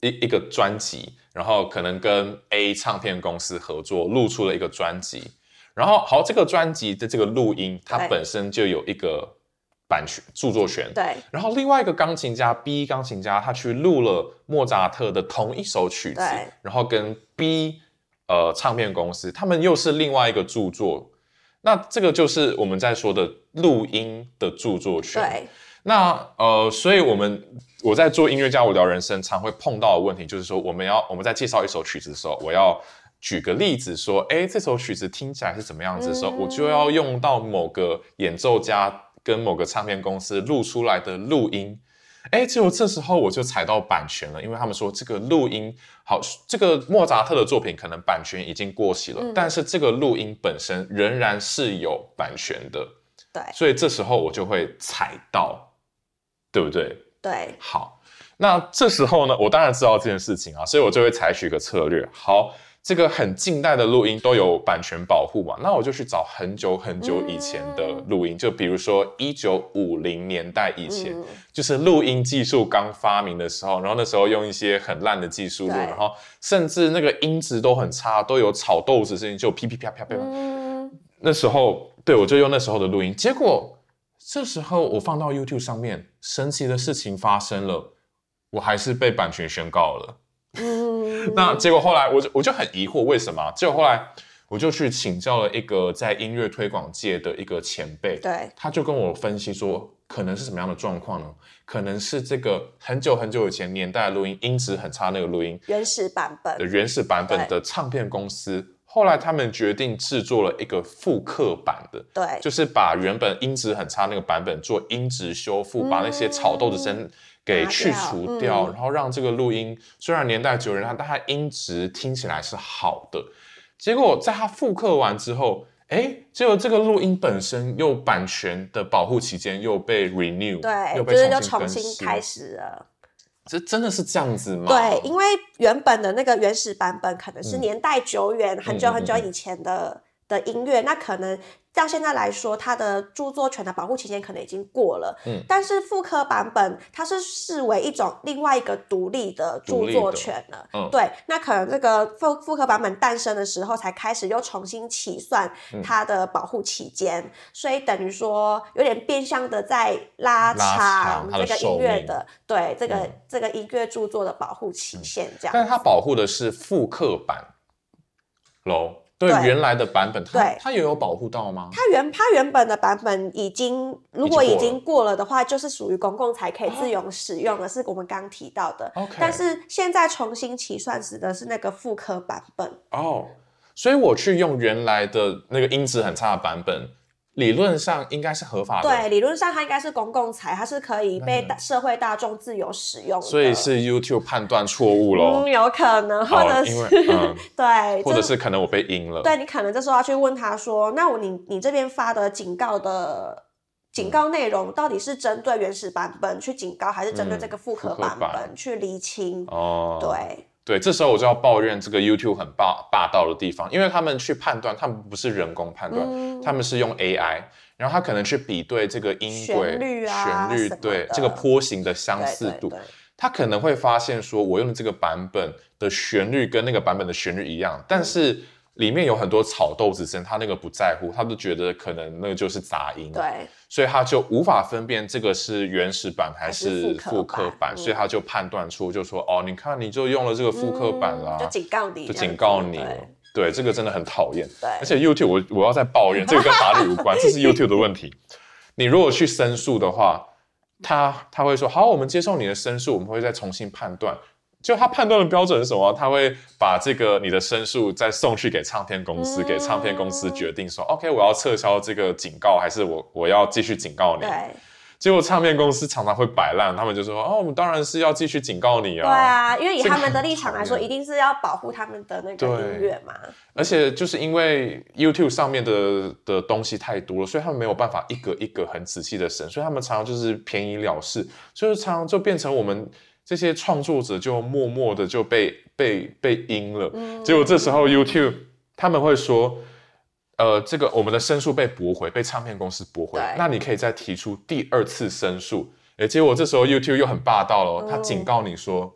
一一个专辑，然后可能跟 A 唱片公司合作录出了一个专辑，然后好，这个专辑的这个录音它本身就有一个版权著作权，对，然后另外一个钢琴家 B 钢琴家他去录了莫扎特的同一首曲子，然后跟 B。呃，唱片公司他们又是另外一个著作，那这个就是我们在说的录音的著作权。对，那呃，所以我们我在做音乐家我聊人生常会碰到的问题，就是说我们要我们在介绍一首曲子的时候，我要举个例子说，哎，这首曲子听起来是怎么样子的时候，我就要用到某个演奏家跟某个唱片公司录出来的录音。哎，结果这时候我就踩到版权了，因为他们说这个录音好，这个莫扎特的作品可能版权已经过期了，但是这个录音本身仍然是有版权的。对，所以这时候我就会踩到，对不对？对，好，那这时候呢，我当然知道这件事情啊，所以我就会采取一个策略，好。这个很近代的录音都有版权保护嘛？那我就去找很久很久以前的录音，就比如说一九五零年代以前，就是录音技术刚发明的时候，然后那时候用一些很烂的技术录，然后甚至那个音质都很差，都有炒豆子声音，就噼噼啪啪啪。那时候，对我就用那时候的录音，结果这时候我放到 YouTube 上面，神奇的事情发生了，我还是被版权宣告了。那结果后来我就我就很疑惑为什么？结果后来我就去请教了一个在音乐推广界的一个前辈，对，他就跟我分析说，可能是什么样的状况呢？可能是这个很久很久以前年代的录音音质很差，那个录音原始版本的原始版本的唱片公司，后来他们决定制作了一个复刻版的，对，就是把原本音质很差那个版本做音质修复，把那些炒豆子声。给去除掉，然后让这个录音虽然年代久远，但它音质听起来是好的。结果在它复刻完之后，哎，结果这个录音本身又版权的保护期间又被 renew，对，又被重新开始了。这真的是这样子吗？对，因为原本的那个原始版本可能是年代久远、很久很久以前的。的音乐，那可能。到现在来说，它的著作权的保护期间可能已经过了。嗯，但是复刻版本它是视为一种另外一个独立的著作权了。嗯，对，那可能这个复复刻版本诞生的时候，才开始又重新起算它的保护期间，所以等于说有点变相的在拉长这个音乐的对这个这个音乐著作的保护期限这样。但是它保护的是复刻版喽。对原来的版本，它它也有保护到吗？它原它原本的版本已经，如果已经过了的话，就是属于公共才可以自由使用的，是我们刚提到的。但是现在重新起算时的是那个复刻版本。哦，所以我去用原来的那个音质很差的版本。理论上应该是合法的。对，理论上它应该是公共财，它是可以被社会大众自由使用的。所以是 YouTube 判断错误喽？嗯，有可能，或者是 对，或者是可能我被阴了。对你可能这时候要去问他说：“那我你你这边发的警告的警告内容，到底是针对原始版本去警告，还是针对这个复刻版本去厘清？”哦，对。对，这时候我就要抱怨这个 YouTube 很霸霸道的地方，因为他们去判断，他们不是人工判断，他们是用 AI，然后他可能去比对这个音轨、旋律，对这个波形的相似度，他可能会发现说，我用的这个版本的旋律跟那个版本的旋律一样，但是。里面有很多草豆子声，他那个不在乎，他都觉得可能那个就是杂音，对，所以他就无法分辨这个是原始版还是复刻版，所以他就判断出就说哦，你看你就用了这个复刻版啦，就警告你，就警告你，对，这个真的很讨厌，对，而且 YouTube 我我要再抱怨，这个跟法律无关，这是 YouTube 的问题，你如果去申诉的话，他他会说好，我们接受你的申诉，我们会再重新判断。就他判断的标准是什么？他会把这个你的申诉再送去给唱片公司，给唱片公司决定说，OK，我要撤销这个警告，还是我我要继续警告你？对。结果唱片公司常常会摆烂，他们就说，哦，我们当然是要继续警告你啊。对啊，因为以他们的立场来说，一定是要保护他们的那个音乐嘛。而且就是因为 YouTube 上面的的东西太多了，所以他们没有办法一个一个很仔细的审，所以他们常常就是便宜了事，所以常常就变成我们。这些创作者就默默的就被被被阴了，结果这时候 YouTube 他们会说，呃，这个我们的申诉被驳回，被唱片公司驳回，那你可以再提出第二次申诉，哎，结果这时候 YouTube 又很霸道了，他警告你说。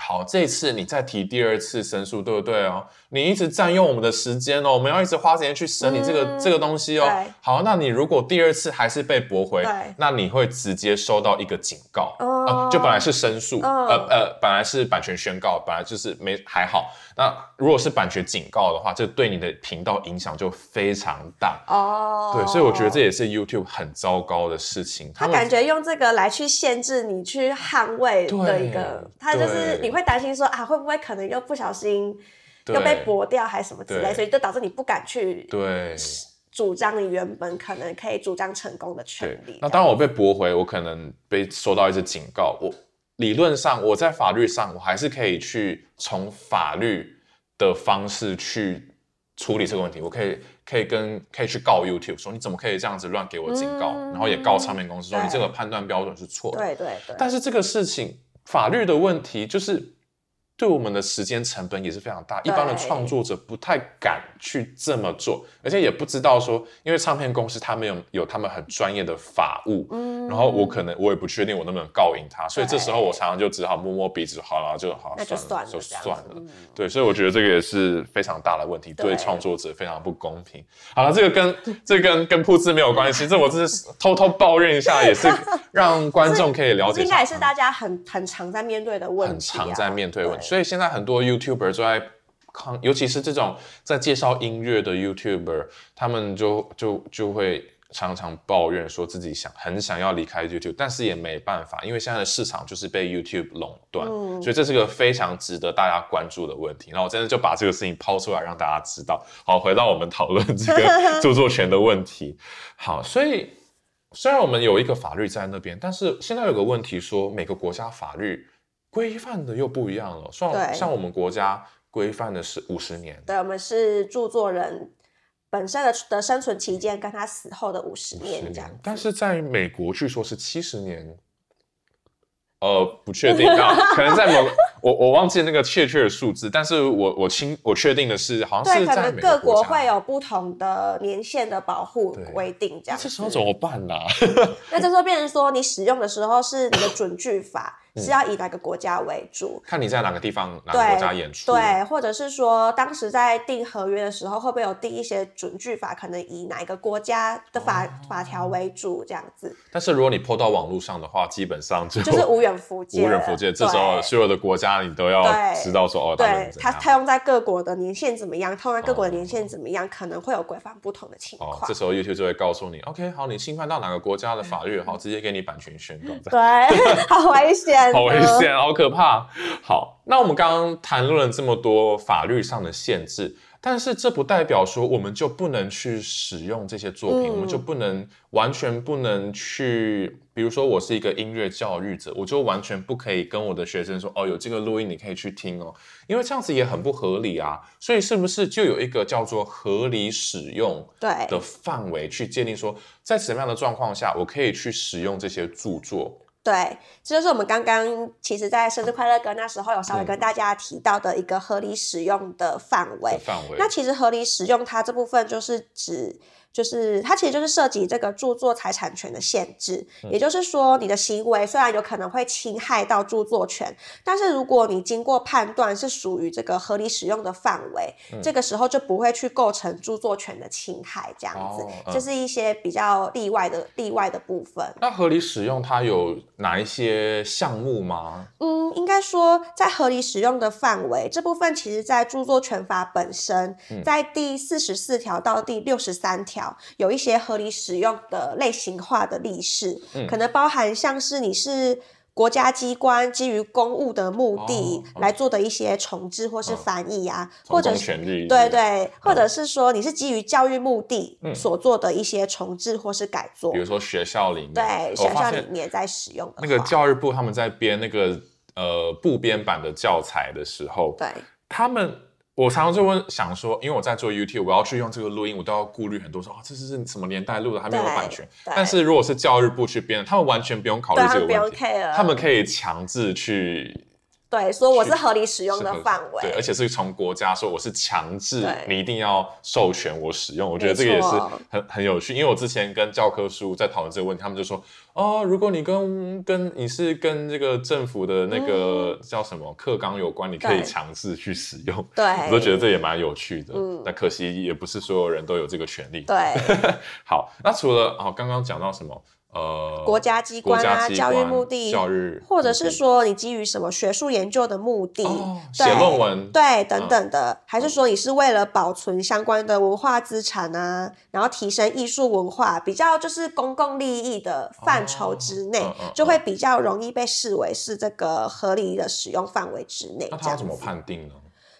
好，这次你再提第二次申诉，对不对哦？你一直占用我们的时间哦，我们要一直花时间去审理这个这个东西哦。好，那你如果第二次还是被驳回，那你会直接收到一个警告哦，就本来是申诉，呃呃，本来是版权宣告，本来就是没还好。那如果是版权警告的话，这对你的频道影响就非常大哦。对，所以我觉得这也是 YouTube 很糟糕的事情。他感觉用这个来去限制你去捍卫的一个，他就是你会担心说啊，会不会可能又不小心又被驳掉，还是什么之类，所以就导致你不敢去对主张你原本可能可以主张成功的权利。那当我被驳回，我可能被收到一次警告，我。理论上，我在法律上，我还是可以去从法律的方式去处理这个问题。我可以可以跟可以去告 YouTube 说，你怎么可以这样子乱给我警告？然后也告唱片公司说，你这个判断标准是错的。对对对。但是这个事情，法律的问题就是。对我们的时间成本也是非常大，一般的创作者不太敢去这么做，而且也不知道说，因为唱片公司他们有有他们很专业的法务，嗯，然后我可能我也不确定我能不能告赢他，所以这时候我常常就只好摸摸鼻子，好了就好，算了，就算了，对，所以我觉得这个也是非常大的问题，对创作者非常不公平。好了，这个跟这跟跟铺子没有关系，这我只是 偷偷抱怨一下，也是让观众可以了解，应该也是大家很很常在面对的问题，很常在面对问题。所以现在很多 YouTuber 就在抗，尤其是这种在介绍音乐的 YouTuber，他们就就就会常常抱怨说自己想很想要离开 YouTube，但是也没办法，因为现在的市场就是被 YouTube 垄断，所以这是个非常值得大家关注的问题。然后我真的就把这个事情抛出来让大家知道。好，回到我们讨论这个 著作权的问题。好，所以虽然我们有一个法律在那边，但是现在有个问题说每个国家法律。规范的又不一样了，像像我们国家规范的是五十年，对，我们是著作人本身的的生存期间跟他死后的五十年这样，但是在美国据说是七十年，呃，不确定啊，可能在某我我忘记那个确切的数字，但是我我清我确定的是，好像是可能各国会有不同的年限的保护规定，这样。这时候怎么办呢？那这时候变成说，你使用的时候是你的准据法。是要以哪个国家为主？看你在哪个地方、哪个国家演出，对，或者是说当时在订合约的时候，会不会有定一些准据法？可能以哪一个国家的法法条为主这样子。但是如果你抛到网络上的话，基本上就就是无远弗届。无远弗届，这时候所有的国家你都要知道说哦，对，它它用在各国的年限怎么样？它用在各国的年限怎么样？可能会有规范不同的情况。这时候 YouTube 就会告诉你，OK，好，你侵犯到哪个国家的法律，好，直接给你版权宣告。对，好危险，好危险好可怕！好，那我们刚刚谈论了这么多法律上的限制，但是这不代表说我们就不能去使用这些作品，我们就不能完全不能去。比如说，我是一个音乐教育者，我就完全不可以跟我的学生说：“哦，有这个录音，你可以去听哦。”因为这样子也很不合理啊。所以，是不是就有一个叫做合理使用对的范围去界定，说在什么样的状况下，我可以去使用这些著作？对，这就是我们刚刚其实，在生日快乐歌那时候有稍微跟大家提到的一个合理使用的范围。范围。那其实合理使用它这部分就是指。就是它其实就是涉及这个著作财产权的限制，也就是说，你的行为虽然有可能会侵害到著作权，但是如果你经过判断是属于这个合理使用的范围，这个时候就不会去构成著作权的侵害。这样子，这是一些比较例外的例外的部分。那合理使用它有哪一些项目吗？嗯，应该说在合理使用的范围这部分，其实在著作权法本身，在第四十四条到第六十三条。有一些合理使用的类型化的例示，可能包含像是你是国家机关基于公务的目的来做的一些重置或是翻译啊，或者是对对，或者是说你是基于教育目的所做的一些重置或是改作，比如说学校里面，对学校里面在使用的那个教育部他们在编那个呃部编版的教材的时候，对。他们。我常常就会，想说，因为我在做 YouTube，我要去用这个录音，我都要顾虑很多，说啊，这是是什么年代录的，还没有版权。但是如果是教育部去编，他们完全不用考虑这个问题，他们可以强制去。对，说我是合理使用的范围，对，而且是从国家说我是强制你一定要授权我使用，我觉得这个也是很很有趣。因为我之前跟教科书在讨论这个问题，他们就说哦，如果你跟跟你是跟这个政府的那个叫什么课纲有关，你可以强制去使用。对，我都觉得这也蛮有趣的。嗯，那可惜也不是所有人都有这个权利。对，好，那除了哦，刚刚讲到什么？呃，国家机关啊，教育目的，教育，或者是说你基于什么学术研究的目的，写论文，对，等等的，还是说你是为了保存相关的文化资产啊，然后提升艺术文化，比较就是公共利益的范畴之内，就会比较容易被视为是这个合理的使用范围之内。那他怎么判定呢？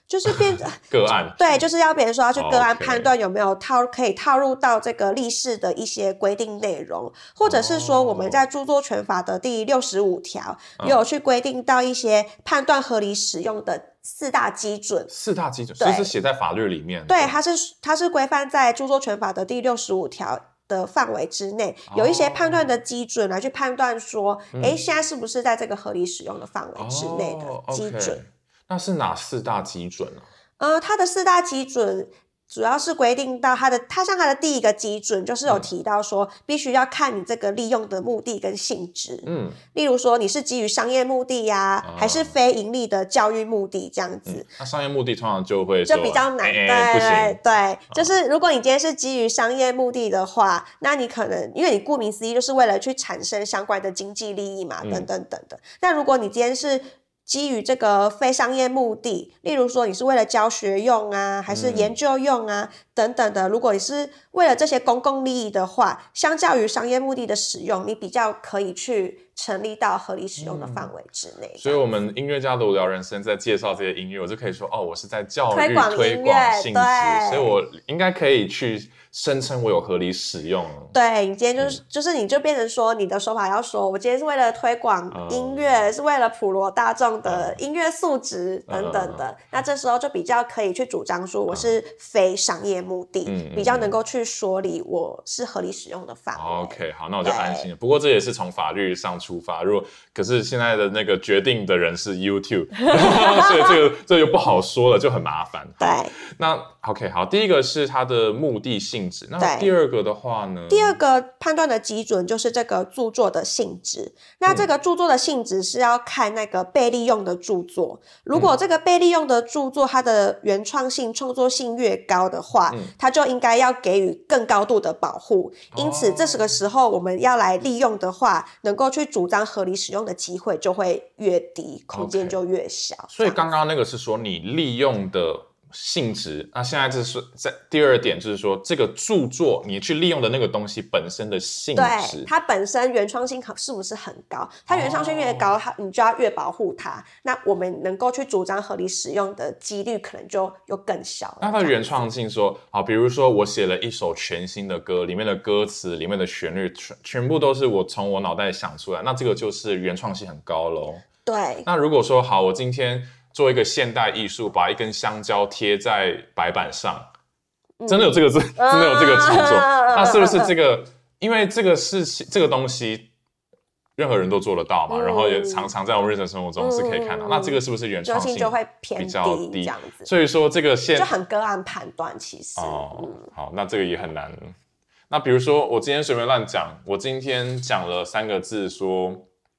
就是变 个案，对，就是要别人说要去个案判断有没有套可以套入到这个历史的一些规定内容，或者是说我们在著作权法的第六十五条有去规定到一些判断合理使用的四大基准。四大基准，这是写在法律里面。对，它是它是规范在著作权法的第六十五条的范围之内，有一些判断的基准来去判断说，哎，现在是不是在这个合理使用的范围之内的基准。那是哪四大基准呢？呃，它的四大基准主要是规定到它的，它像它的第一个基准就是有提到说，必须要看你这个利用的目的跟性质。嗯，例如说你是基于商业目的呀，还是非盈利的教育目的这样子。那商业目的通常就会就比较难，对对对，就是如果你今天是基于商业目的的话，那你可能因为你顾名思义就是为了去产生相关的经济利益嘛，等等等等。那如果你今天是基于这个非商业目的，例如说你是为了教学用啊，还是研究用啊等等的。如果你是为了这些公共利益的话，相较于商业目的的使用，你比较可以去成立到合理使用的范围之内。所以，我们音乐家的无聊人生在介绍这些音乐，我就可以说哦，我是在教育推广性质，所以我应该可以去。声称我有合理使用，对你今天就是就是你就变成说你的说法要说，我今天是为了推广音乐，是为了普罗大众的音乐素质等等的，那这时候就比较可以去主张说我是非商业目的，比较能够去说理我是合理使用的范围。OK，好，那我就安心了。不过这也是从法律上出发。如果可是现在的那个决定的人是 YouTube，所以这个这就不好说了，就很麻烦。对，那 OK 好，第一个是它的目的性质，那第二个的话呢？第二个判断的基准就是这个著作的性质。那这个著作的性质是要看那个被利用的著作，如果这个被利用的著作它的原创性、创作性越高的话，它就应该要给予更高度的保护。因此，这是个时候我们要来利用的话，能够去主张合理使用的机会就会越低，空间就越小。所以刚刚那个是说你利用的。性质，那现在就是在第二点，就是说这个著作你去利用的那个东西本身的性质，它本身原创性是不是很高？它原创性越高，它你就要越保护它。那我们能够去主张合理使用的几率可能就又更小。那它原创性说，好，比如说我写了一首全新的歌，里面的歌词、里面的旋律全全部都是我从我脑袋想出来，那这个就是原创性很高喽。对。那如果说好，我今天。做一个现代艺术，把一根香蕉贴在白板上，真的有这个字，真的有这个创作，那是不是这个？因为这个事情，这个东西，任何人都做得到嘛，然后也常常在我们日常生活中是可以看到。那这个是不是原创性就会偏低这样子？所以说这个现就很个案判断，其实哦，好，那这个也很难。那比如说我今天随便乱讲，我今天讲了三个字，说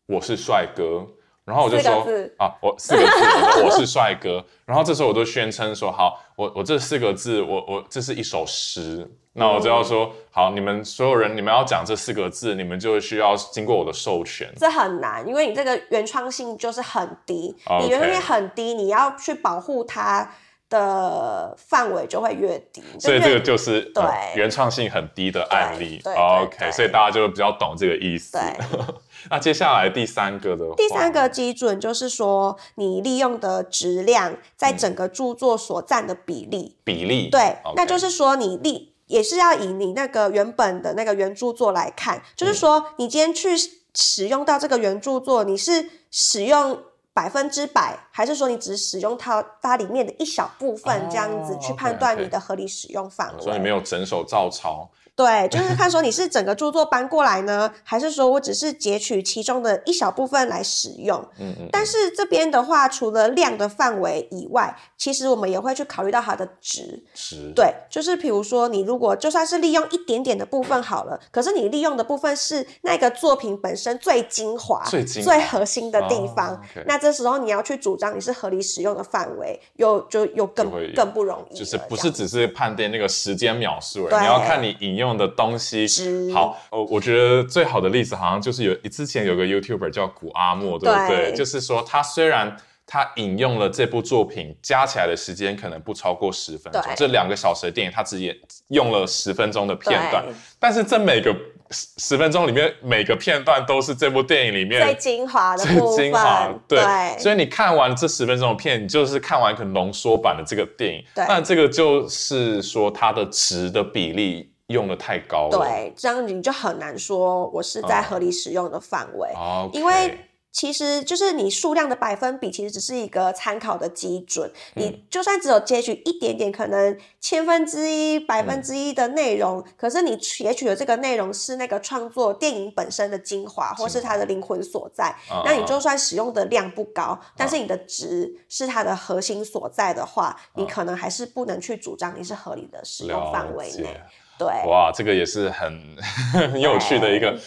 我是帅哥。然后我就说啊，我四个字，我是帅哥。然后这时候我都宣称说，好，我我这四个字，我我这是一首诗。那我就要说，好，你们所有人，你们要讲这四个字，你们就需要经过我的授权。这很难，因为你这个原创性就是很低，你原创性很低，你要去保护它。的范围就会越低，所以这个就是对原创性很低的案例。OK，所以大家就比较懂这个意思。那接下来第三个的第三个基准就是说，你利用的质量在整个著作所占的比例。比例对，那就是说你利也是要以你那个原本的那个原著作来看，就是说你今天去使用到这个原著作，你是使用。百分之百，还是说你只使用它它里面的一小部分，这样子去判断你的合理使用范围？所以没有整手照抄。对，就 是看说你是整个著作搬过来呢，还是说我只是截取其中的一小部分来使用？嗯嗯。但是这边的话，除了量的范围以外，其实我们也会去考虑到它的值。值。对，就是比如说你如果就算是利用一点点的部分好了，可是你利用的部分是那个作品本身最精华、最最核心的地方，那这时候你要去主张你是合理使用的范围，又就又更更不容易。就是不是只是判定那个时间秒数，你要看你引用。用的东西好，呃，我觉得最好的例子好像就是有之前有个 YouTuber 叫古阿莫，对不对？就是说他虽然他引用了这部作品，加起来的时间可能不超过十分钟，这两个小时的电影他只演用了十分钟的片段，但是这每个十十分钟里面每个片段都是这部电影里面最精华的、最精华。对，所以你看完这十分钟的片，你就是看完可能浓缩版的这个电影。那这个就是说它的值的比例。用的太高了，对，这样你就很难说我是在合理使用的范围，因为。其实就是你数量的百分比，其实只是一个参考的基准。你就算只有截取一点点，可能千分之一、百分之一的内容，可是你截取的这个内容是那个创作电影本身的精华，或是它的灵魂所在。那你就算使用的量不高，但是你的值是它的核心所在的话，你可能还是不能去主张你是合理的使用范围内。对，哇，这个也是很 很有趣的一个。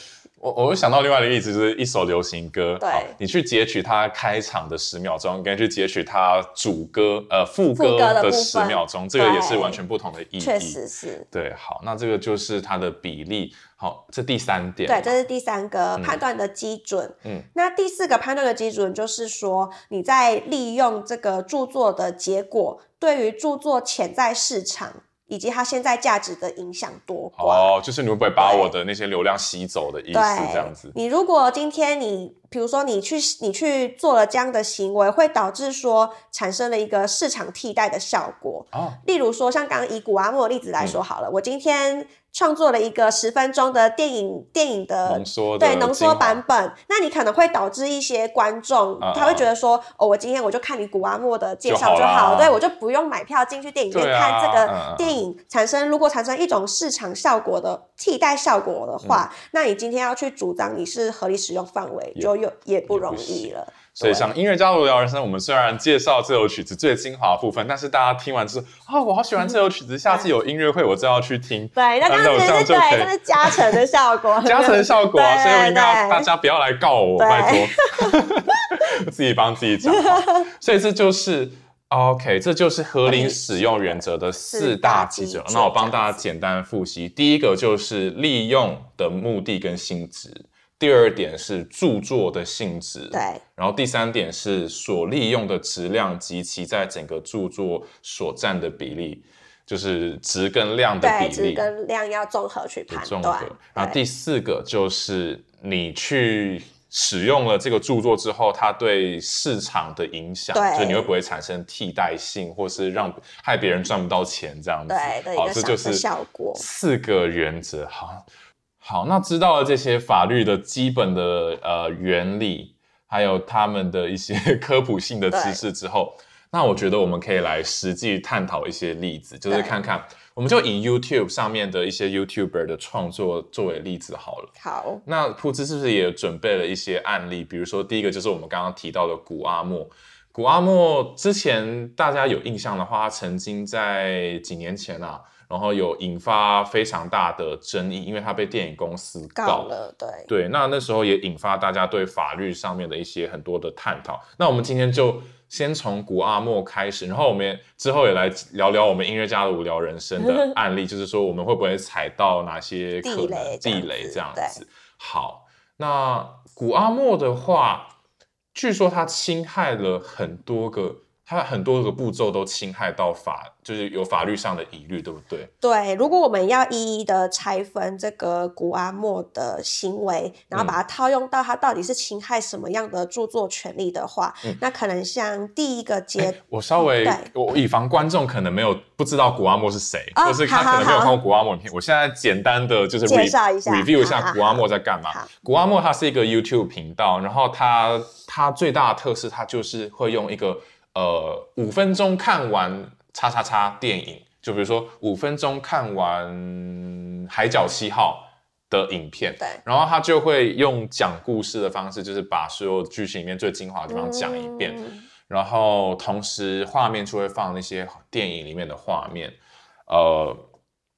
我我会想到另外一个例子，就是一首流行歌，对，你去截取它开场的十秒钟，跟去截取它主歌呃副歌的十秒钟，这个也是完全不同的意义。确实是。对，好，那这个就是它的比例。好，这第三点。对，这是第三个判断的基准。嗯，那第四个判断的基准就是说，你在利用这个著作的结果，对于著作潜在市场。以及它现在价值的影响多寡哦，就是你会不会把我的那些流量吸走的意思这样子？你如果今天你。比如说，你去你去做了这样的行为，会导致说产生了一个市场替代的效果。哦，例如说，像刚刚以古阿莫的例子来说好了，我今天创作了一个十分钟的电影电影的浓缩对浓缩版本，那你可能会导致一些观众他会觉得说，哦，我今天我就看你古阿莫的介绍就好，对我就不用买票进去电影院看这个电影，产生如果产生一种市场效果的替代效果的话，那你今天要去主张你是合理使用范围，就又也不容易了。所以，像音乐家的聊人生，我们虽然介绍这首曲子最精华的部分，但是大家听完之后，啊，我好喜欢这首曲子，下次有音乐会我就要去听。对，那这样是对，这是加成的效果，加成效果啊！所以我应该大家不要来告我，拜托，自己帮自己讲。所以这就是 OK，这就是合理使用原则的四大基准。那我帮大家简单复习，第一个就是利用的目的跟性质。第二点是著作的性质，对，然后第三点是所利用的质量及其在整个著作所占的比例，就是值跟量的比例，值跟量要综合去判断。然后第四个就是你去使用了这个著作之后，它对市场的影响，就你会不会产生替代性，或是让害别人赚不到钱这样子？对，好，这就是效果。四个原则，好。好，那知道了这些法律的基本的呃原理，还有他们的一些 科普性的知识之后，那我觉得我们可以来实际探讨一些例子，就是看看，我们就以 YouTube 上面的一些 YouTuber 的创作作为例子好了。好，那铺子是不是也准备了一些案例？比如说第一个就是我们刚刚提到的古阿莫，古阿莫之前大家有印象的话，曾经在几年前啊。然后有引发非常大的争议，因为他被电影公司告了。对对，那那时候也引发大家对法律上面的一些很多的探讨。那我们今天就先从古阿莫开始，然后我们之后也来聊聊我们音乐家的无聊人生的 案例，就是说我们会不会踩到哪些地雷？地雷这样子。好，那古阿莫的话，据说他侵害了很多个。它很多个步骤都侵害到法，就是有法律上的疑虑，对不对？对，如果我们要一一的拆分这个古阿莫的行为，然后把它套用到他到底是侵害什么样的著作权利的话，那可能像第一个阶，我稍微我以防观众可能没有不知道古阿莫是谁，或是他可能没有看过古阿莫影片，我现在简单的就是介绍一下，review 一下古阿莫在干嘛。古阿莫他是一个 YouTube 频道，然后他他最大的特色，他就是会用一个。呃，五分钟看完叉叉叉电影，就比如说五分钟看完《海角七号》的影片，对，然后他就会用讲故事的方式，就是把所有剧情里面最精华的地方讲一遍，然后同时画面就会放那些电影里面的画面，呃，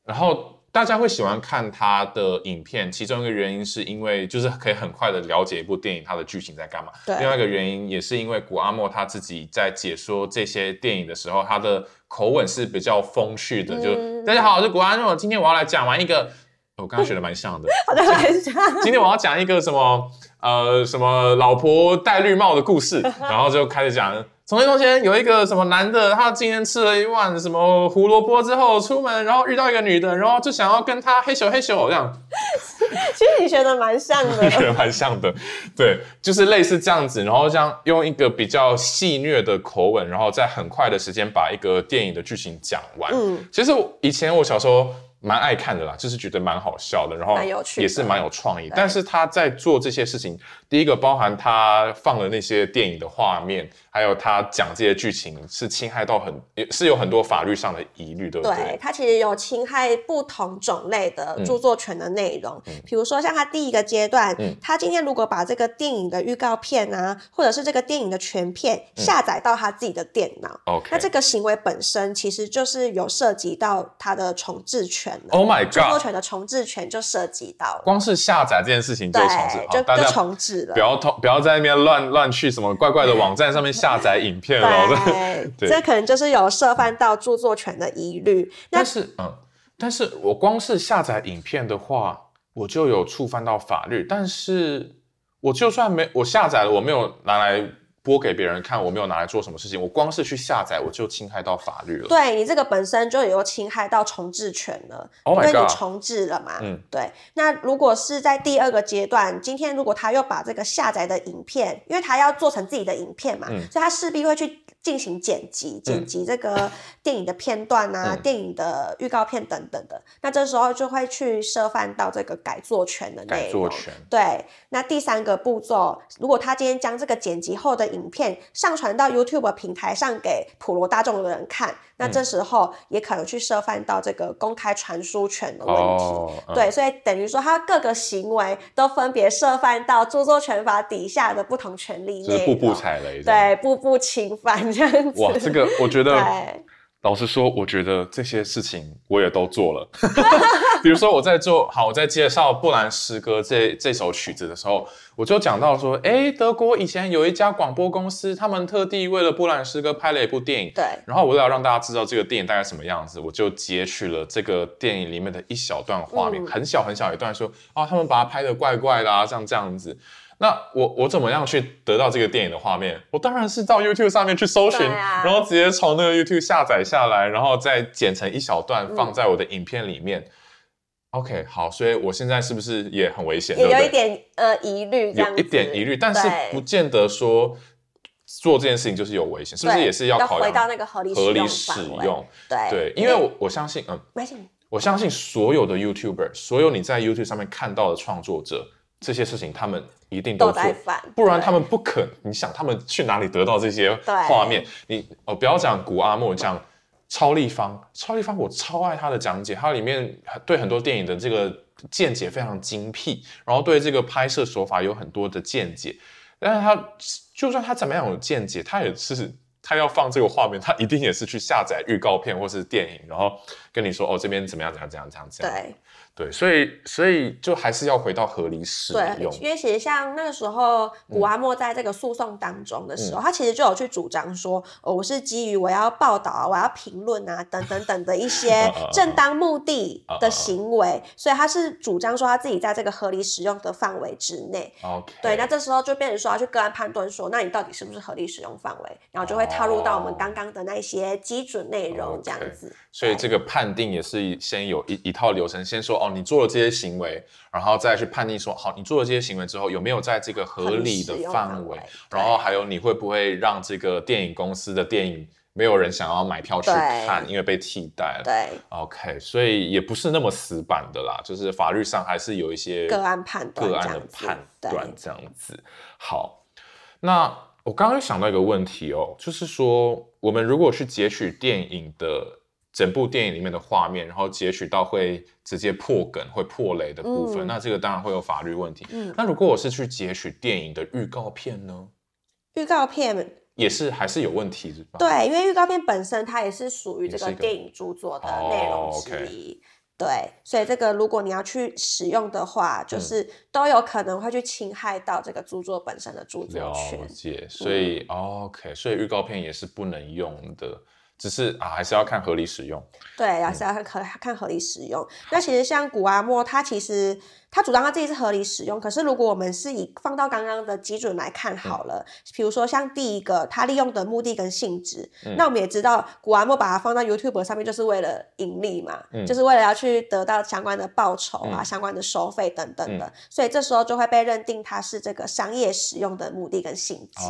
然后。大家会喜欢看他的影片，其中一个原因是因为就是可以很快的了解一部电影它的剧情在干嘛。对。另外一个原因也是因为古阿莫他自己在解说这些电影的时候，他的口吻是比较风趣的。就大家好，我是古阿莫，今天我要来讲完一个，我刚刚 学的蛮像的。好的，很像。今天我要讲一个什么呃什么老婆戴绿帽的故事，然后就开始讲。从前从前有一个什么男的，他今天吃了一碗什么胡萝卜之后出门，然后遇到一个女的，然后就想要跟她嘿咻嘿咻这样。其实你学的蛮像的，学的蛮像的，对，就是类似这样子，然后这样用一个比较戏谑的口吻，然后在很快的时间把一个电影的剧情讲完。嗯，其实以前我小时候。蛮爱看的啦，就是觉得蛮好笑的，然后也是蛮有创意。但是他在做这些事情，第一个包含他放的那些电影的画面，还有他讲这些剧情，是侵害到很，也是有很多法律上的疑虑，对不对？对他其实有侵害不同种类的著作权的内容，比如说像他第一个阶段，他今天如果把这个电影的预告片啊，或者是这个电影的全片下载到他自己的电脑那这个行为本身其实就是有涉及到他的重置权。Oh my god！著作权的重置权就涉及到了，光是下载这件事情就重置，就就重置了。不要不要在那边乱乱去什么怪怪的网站上面下载影片了。对，这可能就是有涉犯到著作权的疑虑。但是，嗯，但是我光是下载影片的话，我就有触犯到法律。但是我就算没我下载了，我没有拿来。播给别人看，我没有拿来做什么事情，我光是去下载，我就侵害到法律了。对你这个本身就有侵害到重置权了，因为你重置了嘛。嗯，对。那如果是在第二个阶段，今天如果他又把这个下载的影片，因为他要做成自己的影片嘛，所以他势必会去进行剪辑，剪辑这个电影的片段啊，电影的预告片等等的。那这时候就会去涉犯到这个改作权的内容。对。那第三个步骤，如果他今天将这个剪辑后的影片上传到 YouTube 平台上给普罗大众的人看，那这时候也可能去涉犯到这个公开传输权的问题。对，所以等于说他各个行为都分别涉犯到著作权法底下的不同权利内步步踩雷。对，步步侵犯。哇，这个我觉得，老实说，我觉得这些事情我也都做了。比如说我在做好，我在介绍布兰诗歌这这首曲子的时候，我就讲到说，哎，德国以前有一家广播公司，他们特地为了布兰诗歌拍了一部电影。对。然后为了让大家知道这个电影大概什么样子，我就截取了这个电影里面的一小段画面，很小很小一段，说啊，他们把它拍的怪怪的啊，像这样子。那我我怎么样去得到这个电影的画面？我当然是到 YouTube 上面去搜寻，然后直接从那个 YouTube 下载下来，然后再剪成一小段放在我的影片里面。OK，好，所以我现在是不是也很危险？也有一点呃疑虑，有一点疑虑，但是不见得说做这件事情就是有危险，是不是也是要考虑到那个合理合理使用？对对，因为我我相信，嗯，我相信所有的 YouTuber，所有你在 YouTube 上面看到的创作者。这些事情他们一定都做，不然他们不肯。你想他们去哪里得到这些画面？你哦，不要讲古阿莫，讲超立方。超立方我超爱他的讲解，他里面对很多电影的这个见解非常精辟，然后对这个拍摄手法有很多的见解。但是他就算他怎么样有见解，他也是他要放这个画面，他一定也是去下载预告片或是电影，然后跟你说哦这边怎么样怎样怎样怎样怎样。对。对，所以所以就还是要回到合理使用。对，因为其实像那个时候古阿莫在这个诉讼当中的时候，他其实就有去主张说，哦，我是基于我要报道、我要评论啊等等等的一些 正当目的的行为，所以他是主张说他自己在这个合理使用的范围之内。OK。对，那这时候就变成说要去个案判断说，那你到底是不是合理使用范围，然后就会踏入到我们刚刚的那些基准内容这样子。所以这个判定也是先有一一套流程，先说。哦，你做了这些行为，然后再去判定说，好，你做了这些行为之后，有没有在这个合理的范围？然后还有你会不会让这个电影公司的电影没有人想要买票去看，因为被替代了？对，OK，所以也不是那么死板的啦，就是法律上还是有一些个案判断、个案的判断这样子。好，那我刚刚想到一个问题哦，就是说，我们如果去截取电影的。整部电影里面的画面，然后截取到会直接破梗、会破雷的部分，那这个当然会有法律问题。嗯，那如果我是去截取电影的预告片呢？预告片也是还是有问题，是吧？对，因为预告片本身它也是属于这个电影著作的内容之一。对，所以这个如果你要去使用的话，就是都有可能会去侵害到这个著作本身的著作权。了解，所以 OK，所以预告片也是不能用的。只是啊，还是要看合理使用。对，还是要看合看合理使用。那其实像古阿莫，它其实。他主张他自己是合理使用，可是如果我们是以放到刚刚的基准来看好了，比如说像第一个，他利用的目的跟性质，那我们也知道古阿莫把它放到 YouTube 上面就是为了盈利嘛，就是为了要去得到相关的报酬啊、相关的收费等等的，所以这时候就会被认定它是这个商业使用的目的跟性质。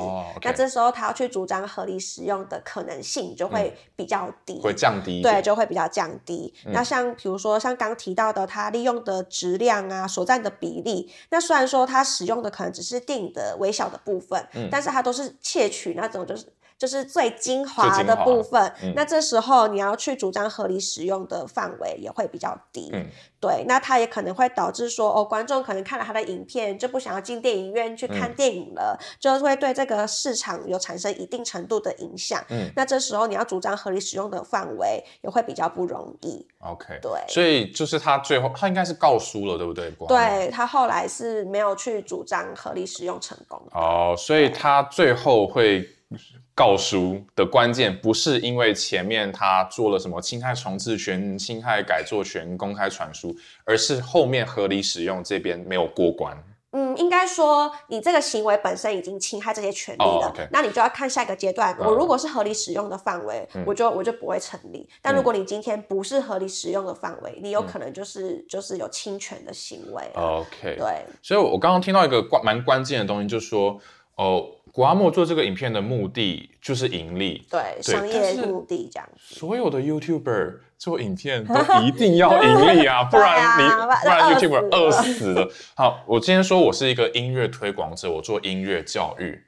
那这时候他要去主张合理使用的可能性就会比较低，会降低，对，就会比较降低。那像比如说像刚提到的，他利用的质量啊。所占的比例，那虽然说它使用的可能只是电影的微小的部分，嗯，但是它都是窃取那种就是就是最精华的部分，那这时候你要去主张合理使用的范围也会比较低，嗯。对，那它也可能会导致说，哦，观众可能看了他的影片就不想要进电影院去看电影了，就会对这个市场有产生一定程度的影响。嗯，那这时候你要主张合理使用的范围也会比较不容易。OK，对，所以就是他最后他应该是告输了，对不对？对他后来是没有去主张合理使用成功。哦，所以他最后会。告书的关键不是因为前面他做了什么侵害重置权、侵害改作权、公开传输，而是后面合理使用这边没有过关。嗯，应该说你这个行为本身已经侵害这些权利了，那你就要看下一个阶段。我如果是合理使用的范围，我就我就不会成立。但如果你今天不是合理使用的范围，你有可能就是就是有侵权的行为。OK，对。所以我刚刚听到一个关蛮关键的东西，就是说哦。古阿莫做这个影片的目的就是盈利，对商业目的这样。所有的 YouTuber 做影片都一定要盈利啊，不然你不然 YouTuber 饿死了。好，我今天说我是一个音乐推广者，我做音乐教育。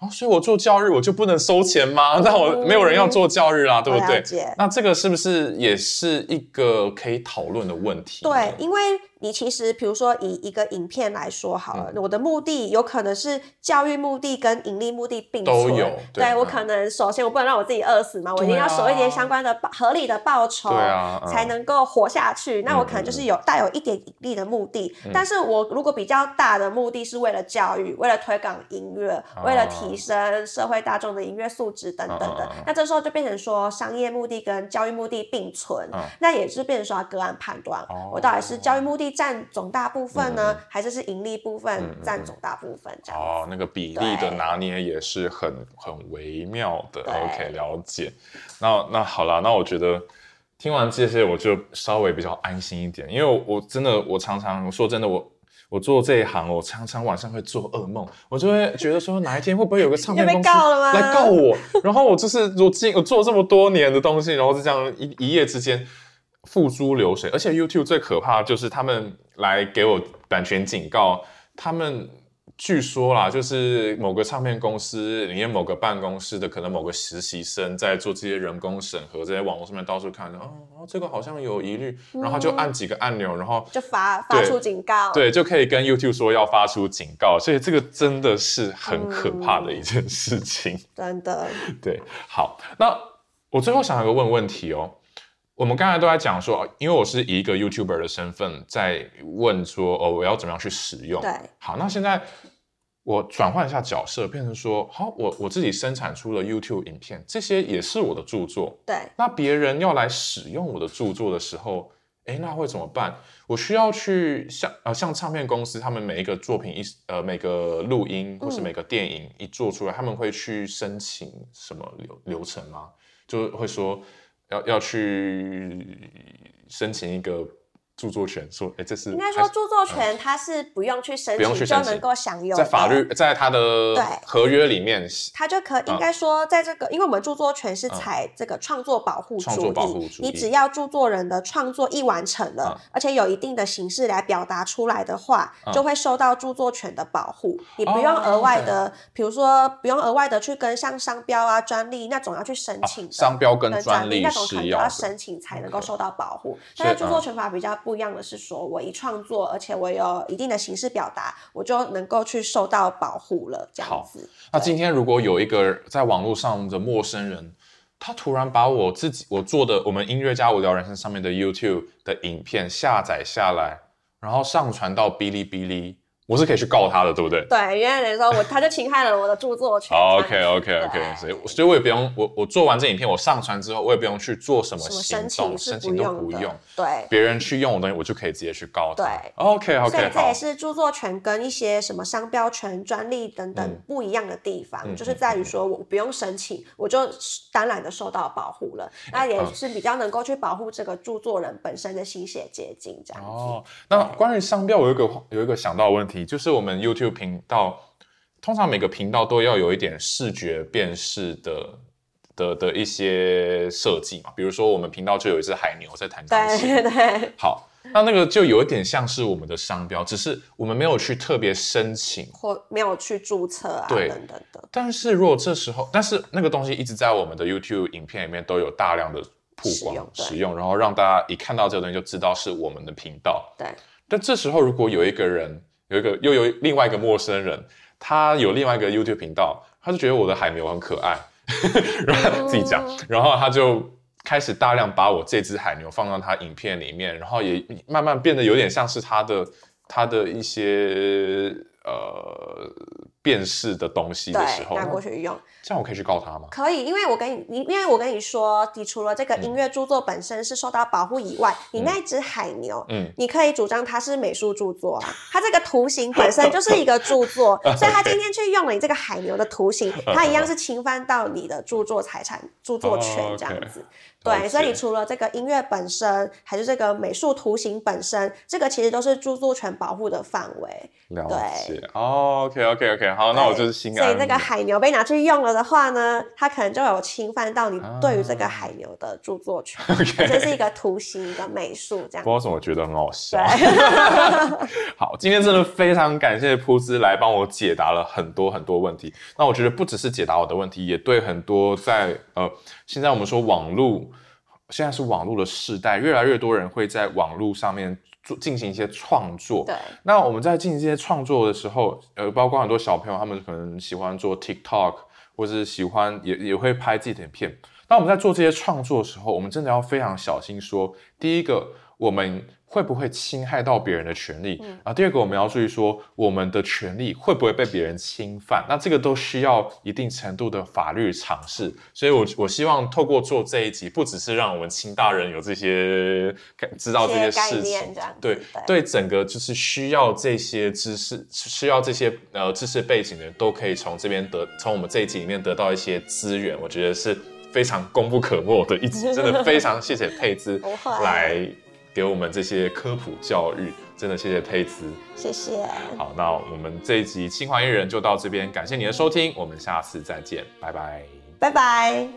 哦所以我做教育，我就不能收钱吗？那我没有人要做教育啦，对不对？那这个是不是也是一个可以讨论的问题？对，因为。你其实，比如说以一个影片来说好了，我的目的有可能是教育目的跟盈利目的并存。都有。对我可能首先我不能让我自己饿死嘛，我一定要收一点相关的合理的报酬，才能够活下去。那我可能就是有带有一点盈利的目的，但是我如果比较大的目的是为了教育，为了推广音乐，为了提升社会大众的音乐素质等等的，那这时候就变成说商业目的跟教育目的并存，那也是变成说个案判断，我到底是教育目的。占总大部分呢，还是是盈利部分占总大部分？这样哦，那个比例的拿捏也是很很微妙的。OK，了解。那那好了，那我觉得听完这些，我就稍微比较安心一点，因为我真的，我常常说真的，我我做这一行，我常常晚上会做噩梦，我就会觉得说，哪一天会不会有个唱片 公司来告我？然后我就是我进我做这么多年的东西，然后就这样一一夜之间。付诸流水，而且 YouTube 最可怕的就是他们来给我版权警告。他们据说啦，就是某个唱片公司里面某个办公室的可能某个实习生在做这些人工审核，在网络上面到处看，哦，这个好像有疑虑，然后就按几个按钮，然后就发发出警告，对，就可以跟 YouTube 说要发出警告。所以这个真的是很可怕的一件事情，真的。对，好，那我最后想要个问问题哦。我们刚才都在讲说，因为我是以一个 YouTuber 的身份在问说，哦，我要怎么样去使用？对，好，那现在我转换一下角色，变成说，好，我我自己生产出了 YouTube 影片，这些也是我的著作。对，那别人要来使用我的著作的时候，哎，那会怎么办？我需要去像呃像唱片公司，他们每一个作品一呃每个录音或是每个电影一做出来，他们会去申请什么流流程吗？就会说。要要去申请一个。著作权说，哎，这是应该说著作权，它是不用去申请就能够享有，在法律在它的对合约里面，它就可应该说，在这个，因为我们著作权是采这个创作保护主义，你只要著作人的创作一完成了，而且有一定的形式来表达出来的话，就会受到著作权的保护。你不用额外的，比如说不用额外的去跟像商标啊、专利那种要去申请，商标跟专利那种可能要申请才能够受到保护。但是著作权法比较。不一样的是，说我一创作，而且我有一定的形式表达，我就能够去受到保护了。这样子。那今天如果有一个在网络上的陌生人，他突然把我自己我做的我们音乐家无聊人生上面的 YouTube 的影片下载下来，然后上传到哔哩哔哩。我是可以去告他的，对不对？对，因为等于说我他就侵害了我的著作权。OK OK OK，所以所以我也不用我我做完这影片，我上传之后，我也不用去做什么申请，申请都不用。对，别人去用我东西，我就可以直接去告他。对，OK OK，所以这也是著作权跟一些什么商标权、专利等等不一样的地方，就是在于说我不用申请，我就当然的受到保护了。那也是比较能够去保护这个著作人本身的心血结晶这样子。哦，那关于商标，我有一个有一个想到的问题，就是我们。YouTube 频道通常每个频道都要有一点视觉辨识的的的一些设计嘛，比如说我们频道就有一只海牛在弹钢琴，对对。好，那那个就有一点像是我们的商标，只是我们没有去特别申请或没有去注册啊，等等的。但是如果这时候，但是那个东西一直在我们的 YouTube 影片里面都有大量的曝光使用，然后让大家一看到这个东西就知道是我们的频道。对。但这时候如果有一个人。有一个又有另外一个陌生人，他有另外一个 YouTube 频道，他就觉得我的海牛很可爱，然后自己讲，然后他就开始大量把我这只海牛放到他影片里面，然后也慢慢变得有点像是他的他的一些呃。辨识的东西的时候，拿过去用，这样我可以去告他吗？可以，因为我跟你，因为我跟你说，你除了这个音乐著作本身是受到保护以外，你那只海牛，嗯，你可以主张它是美术著作啊，它这个图形本身就是一个著作，所以他今天去用了你这个海牛的图形，它一样是侵犯到你的著作财产、著作权这样子。对，所以你除了这个音乐本身，还是这个美术图形本身，这个其实都是著作权保护的范围。了解，OK OK OK。好，那我就是心安。所以这个海牛被拿去用了的话呢，它可能就有侵犯到你对于这个海牛的著作权。这是一个图形，一个美术，这样。不知道什么，觉得很好笑。好，今天真的非常感谢铺子来帮我解答了很多很多问题。那我觉得不只是解答我的问题，也对很多在呃，现在我们说网络，现在是网络的时代，越来越多人会在网络上面。做进行一些创作，对。那我们在进行这些创作的时候，呃，包括很多小朋友，他们可能喜欢做 TikTok，或者是喜欢也也会拍自己的影片。当我们在做这些创作的时候，我们真的要非常小心。说第一个，我们。会不会侵害到别人的权利？啊，第二个我们要注意说，我们的权利会不会被别人侵犯？那这个都需要一定程度的法律尝试。所以，我我希望透过做这一集，不只是让我们清大人有这些知道这些事情，对对，整个就是需要这些知识，需要这些呃知识背景的人都可以从这边得，从我们这一集里面得到一些资源。我觉得是非常功不可没的一集，真的非常谢谢佩兹来。给我们这些科普教育，真的谢谢佩兹，谢谢。好，那我们这一集清华艺人就到这边，感谢你的收听，我们下次再见，拜拜，拜拜。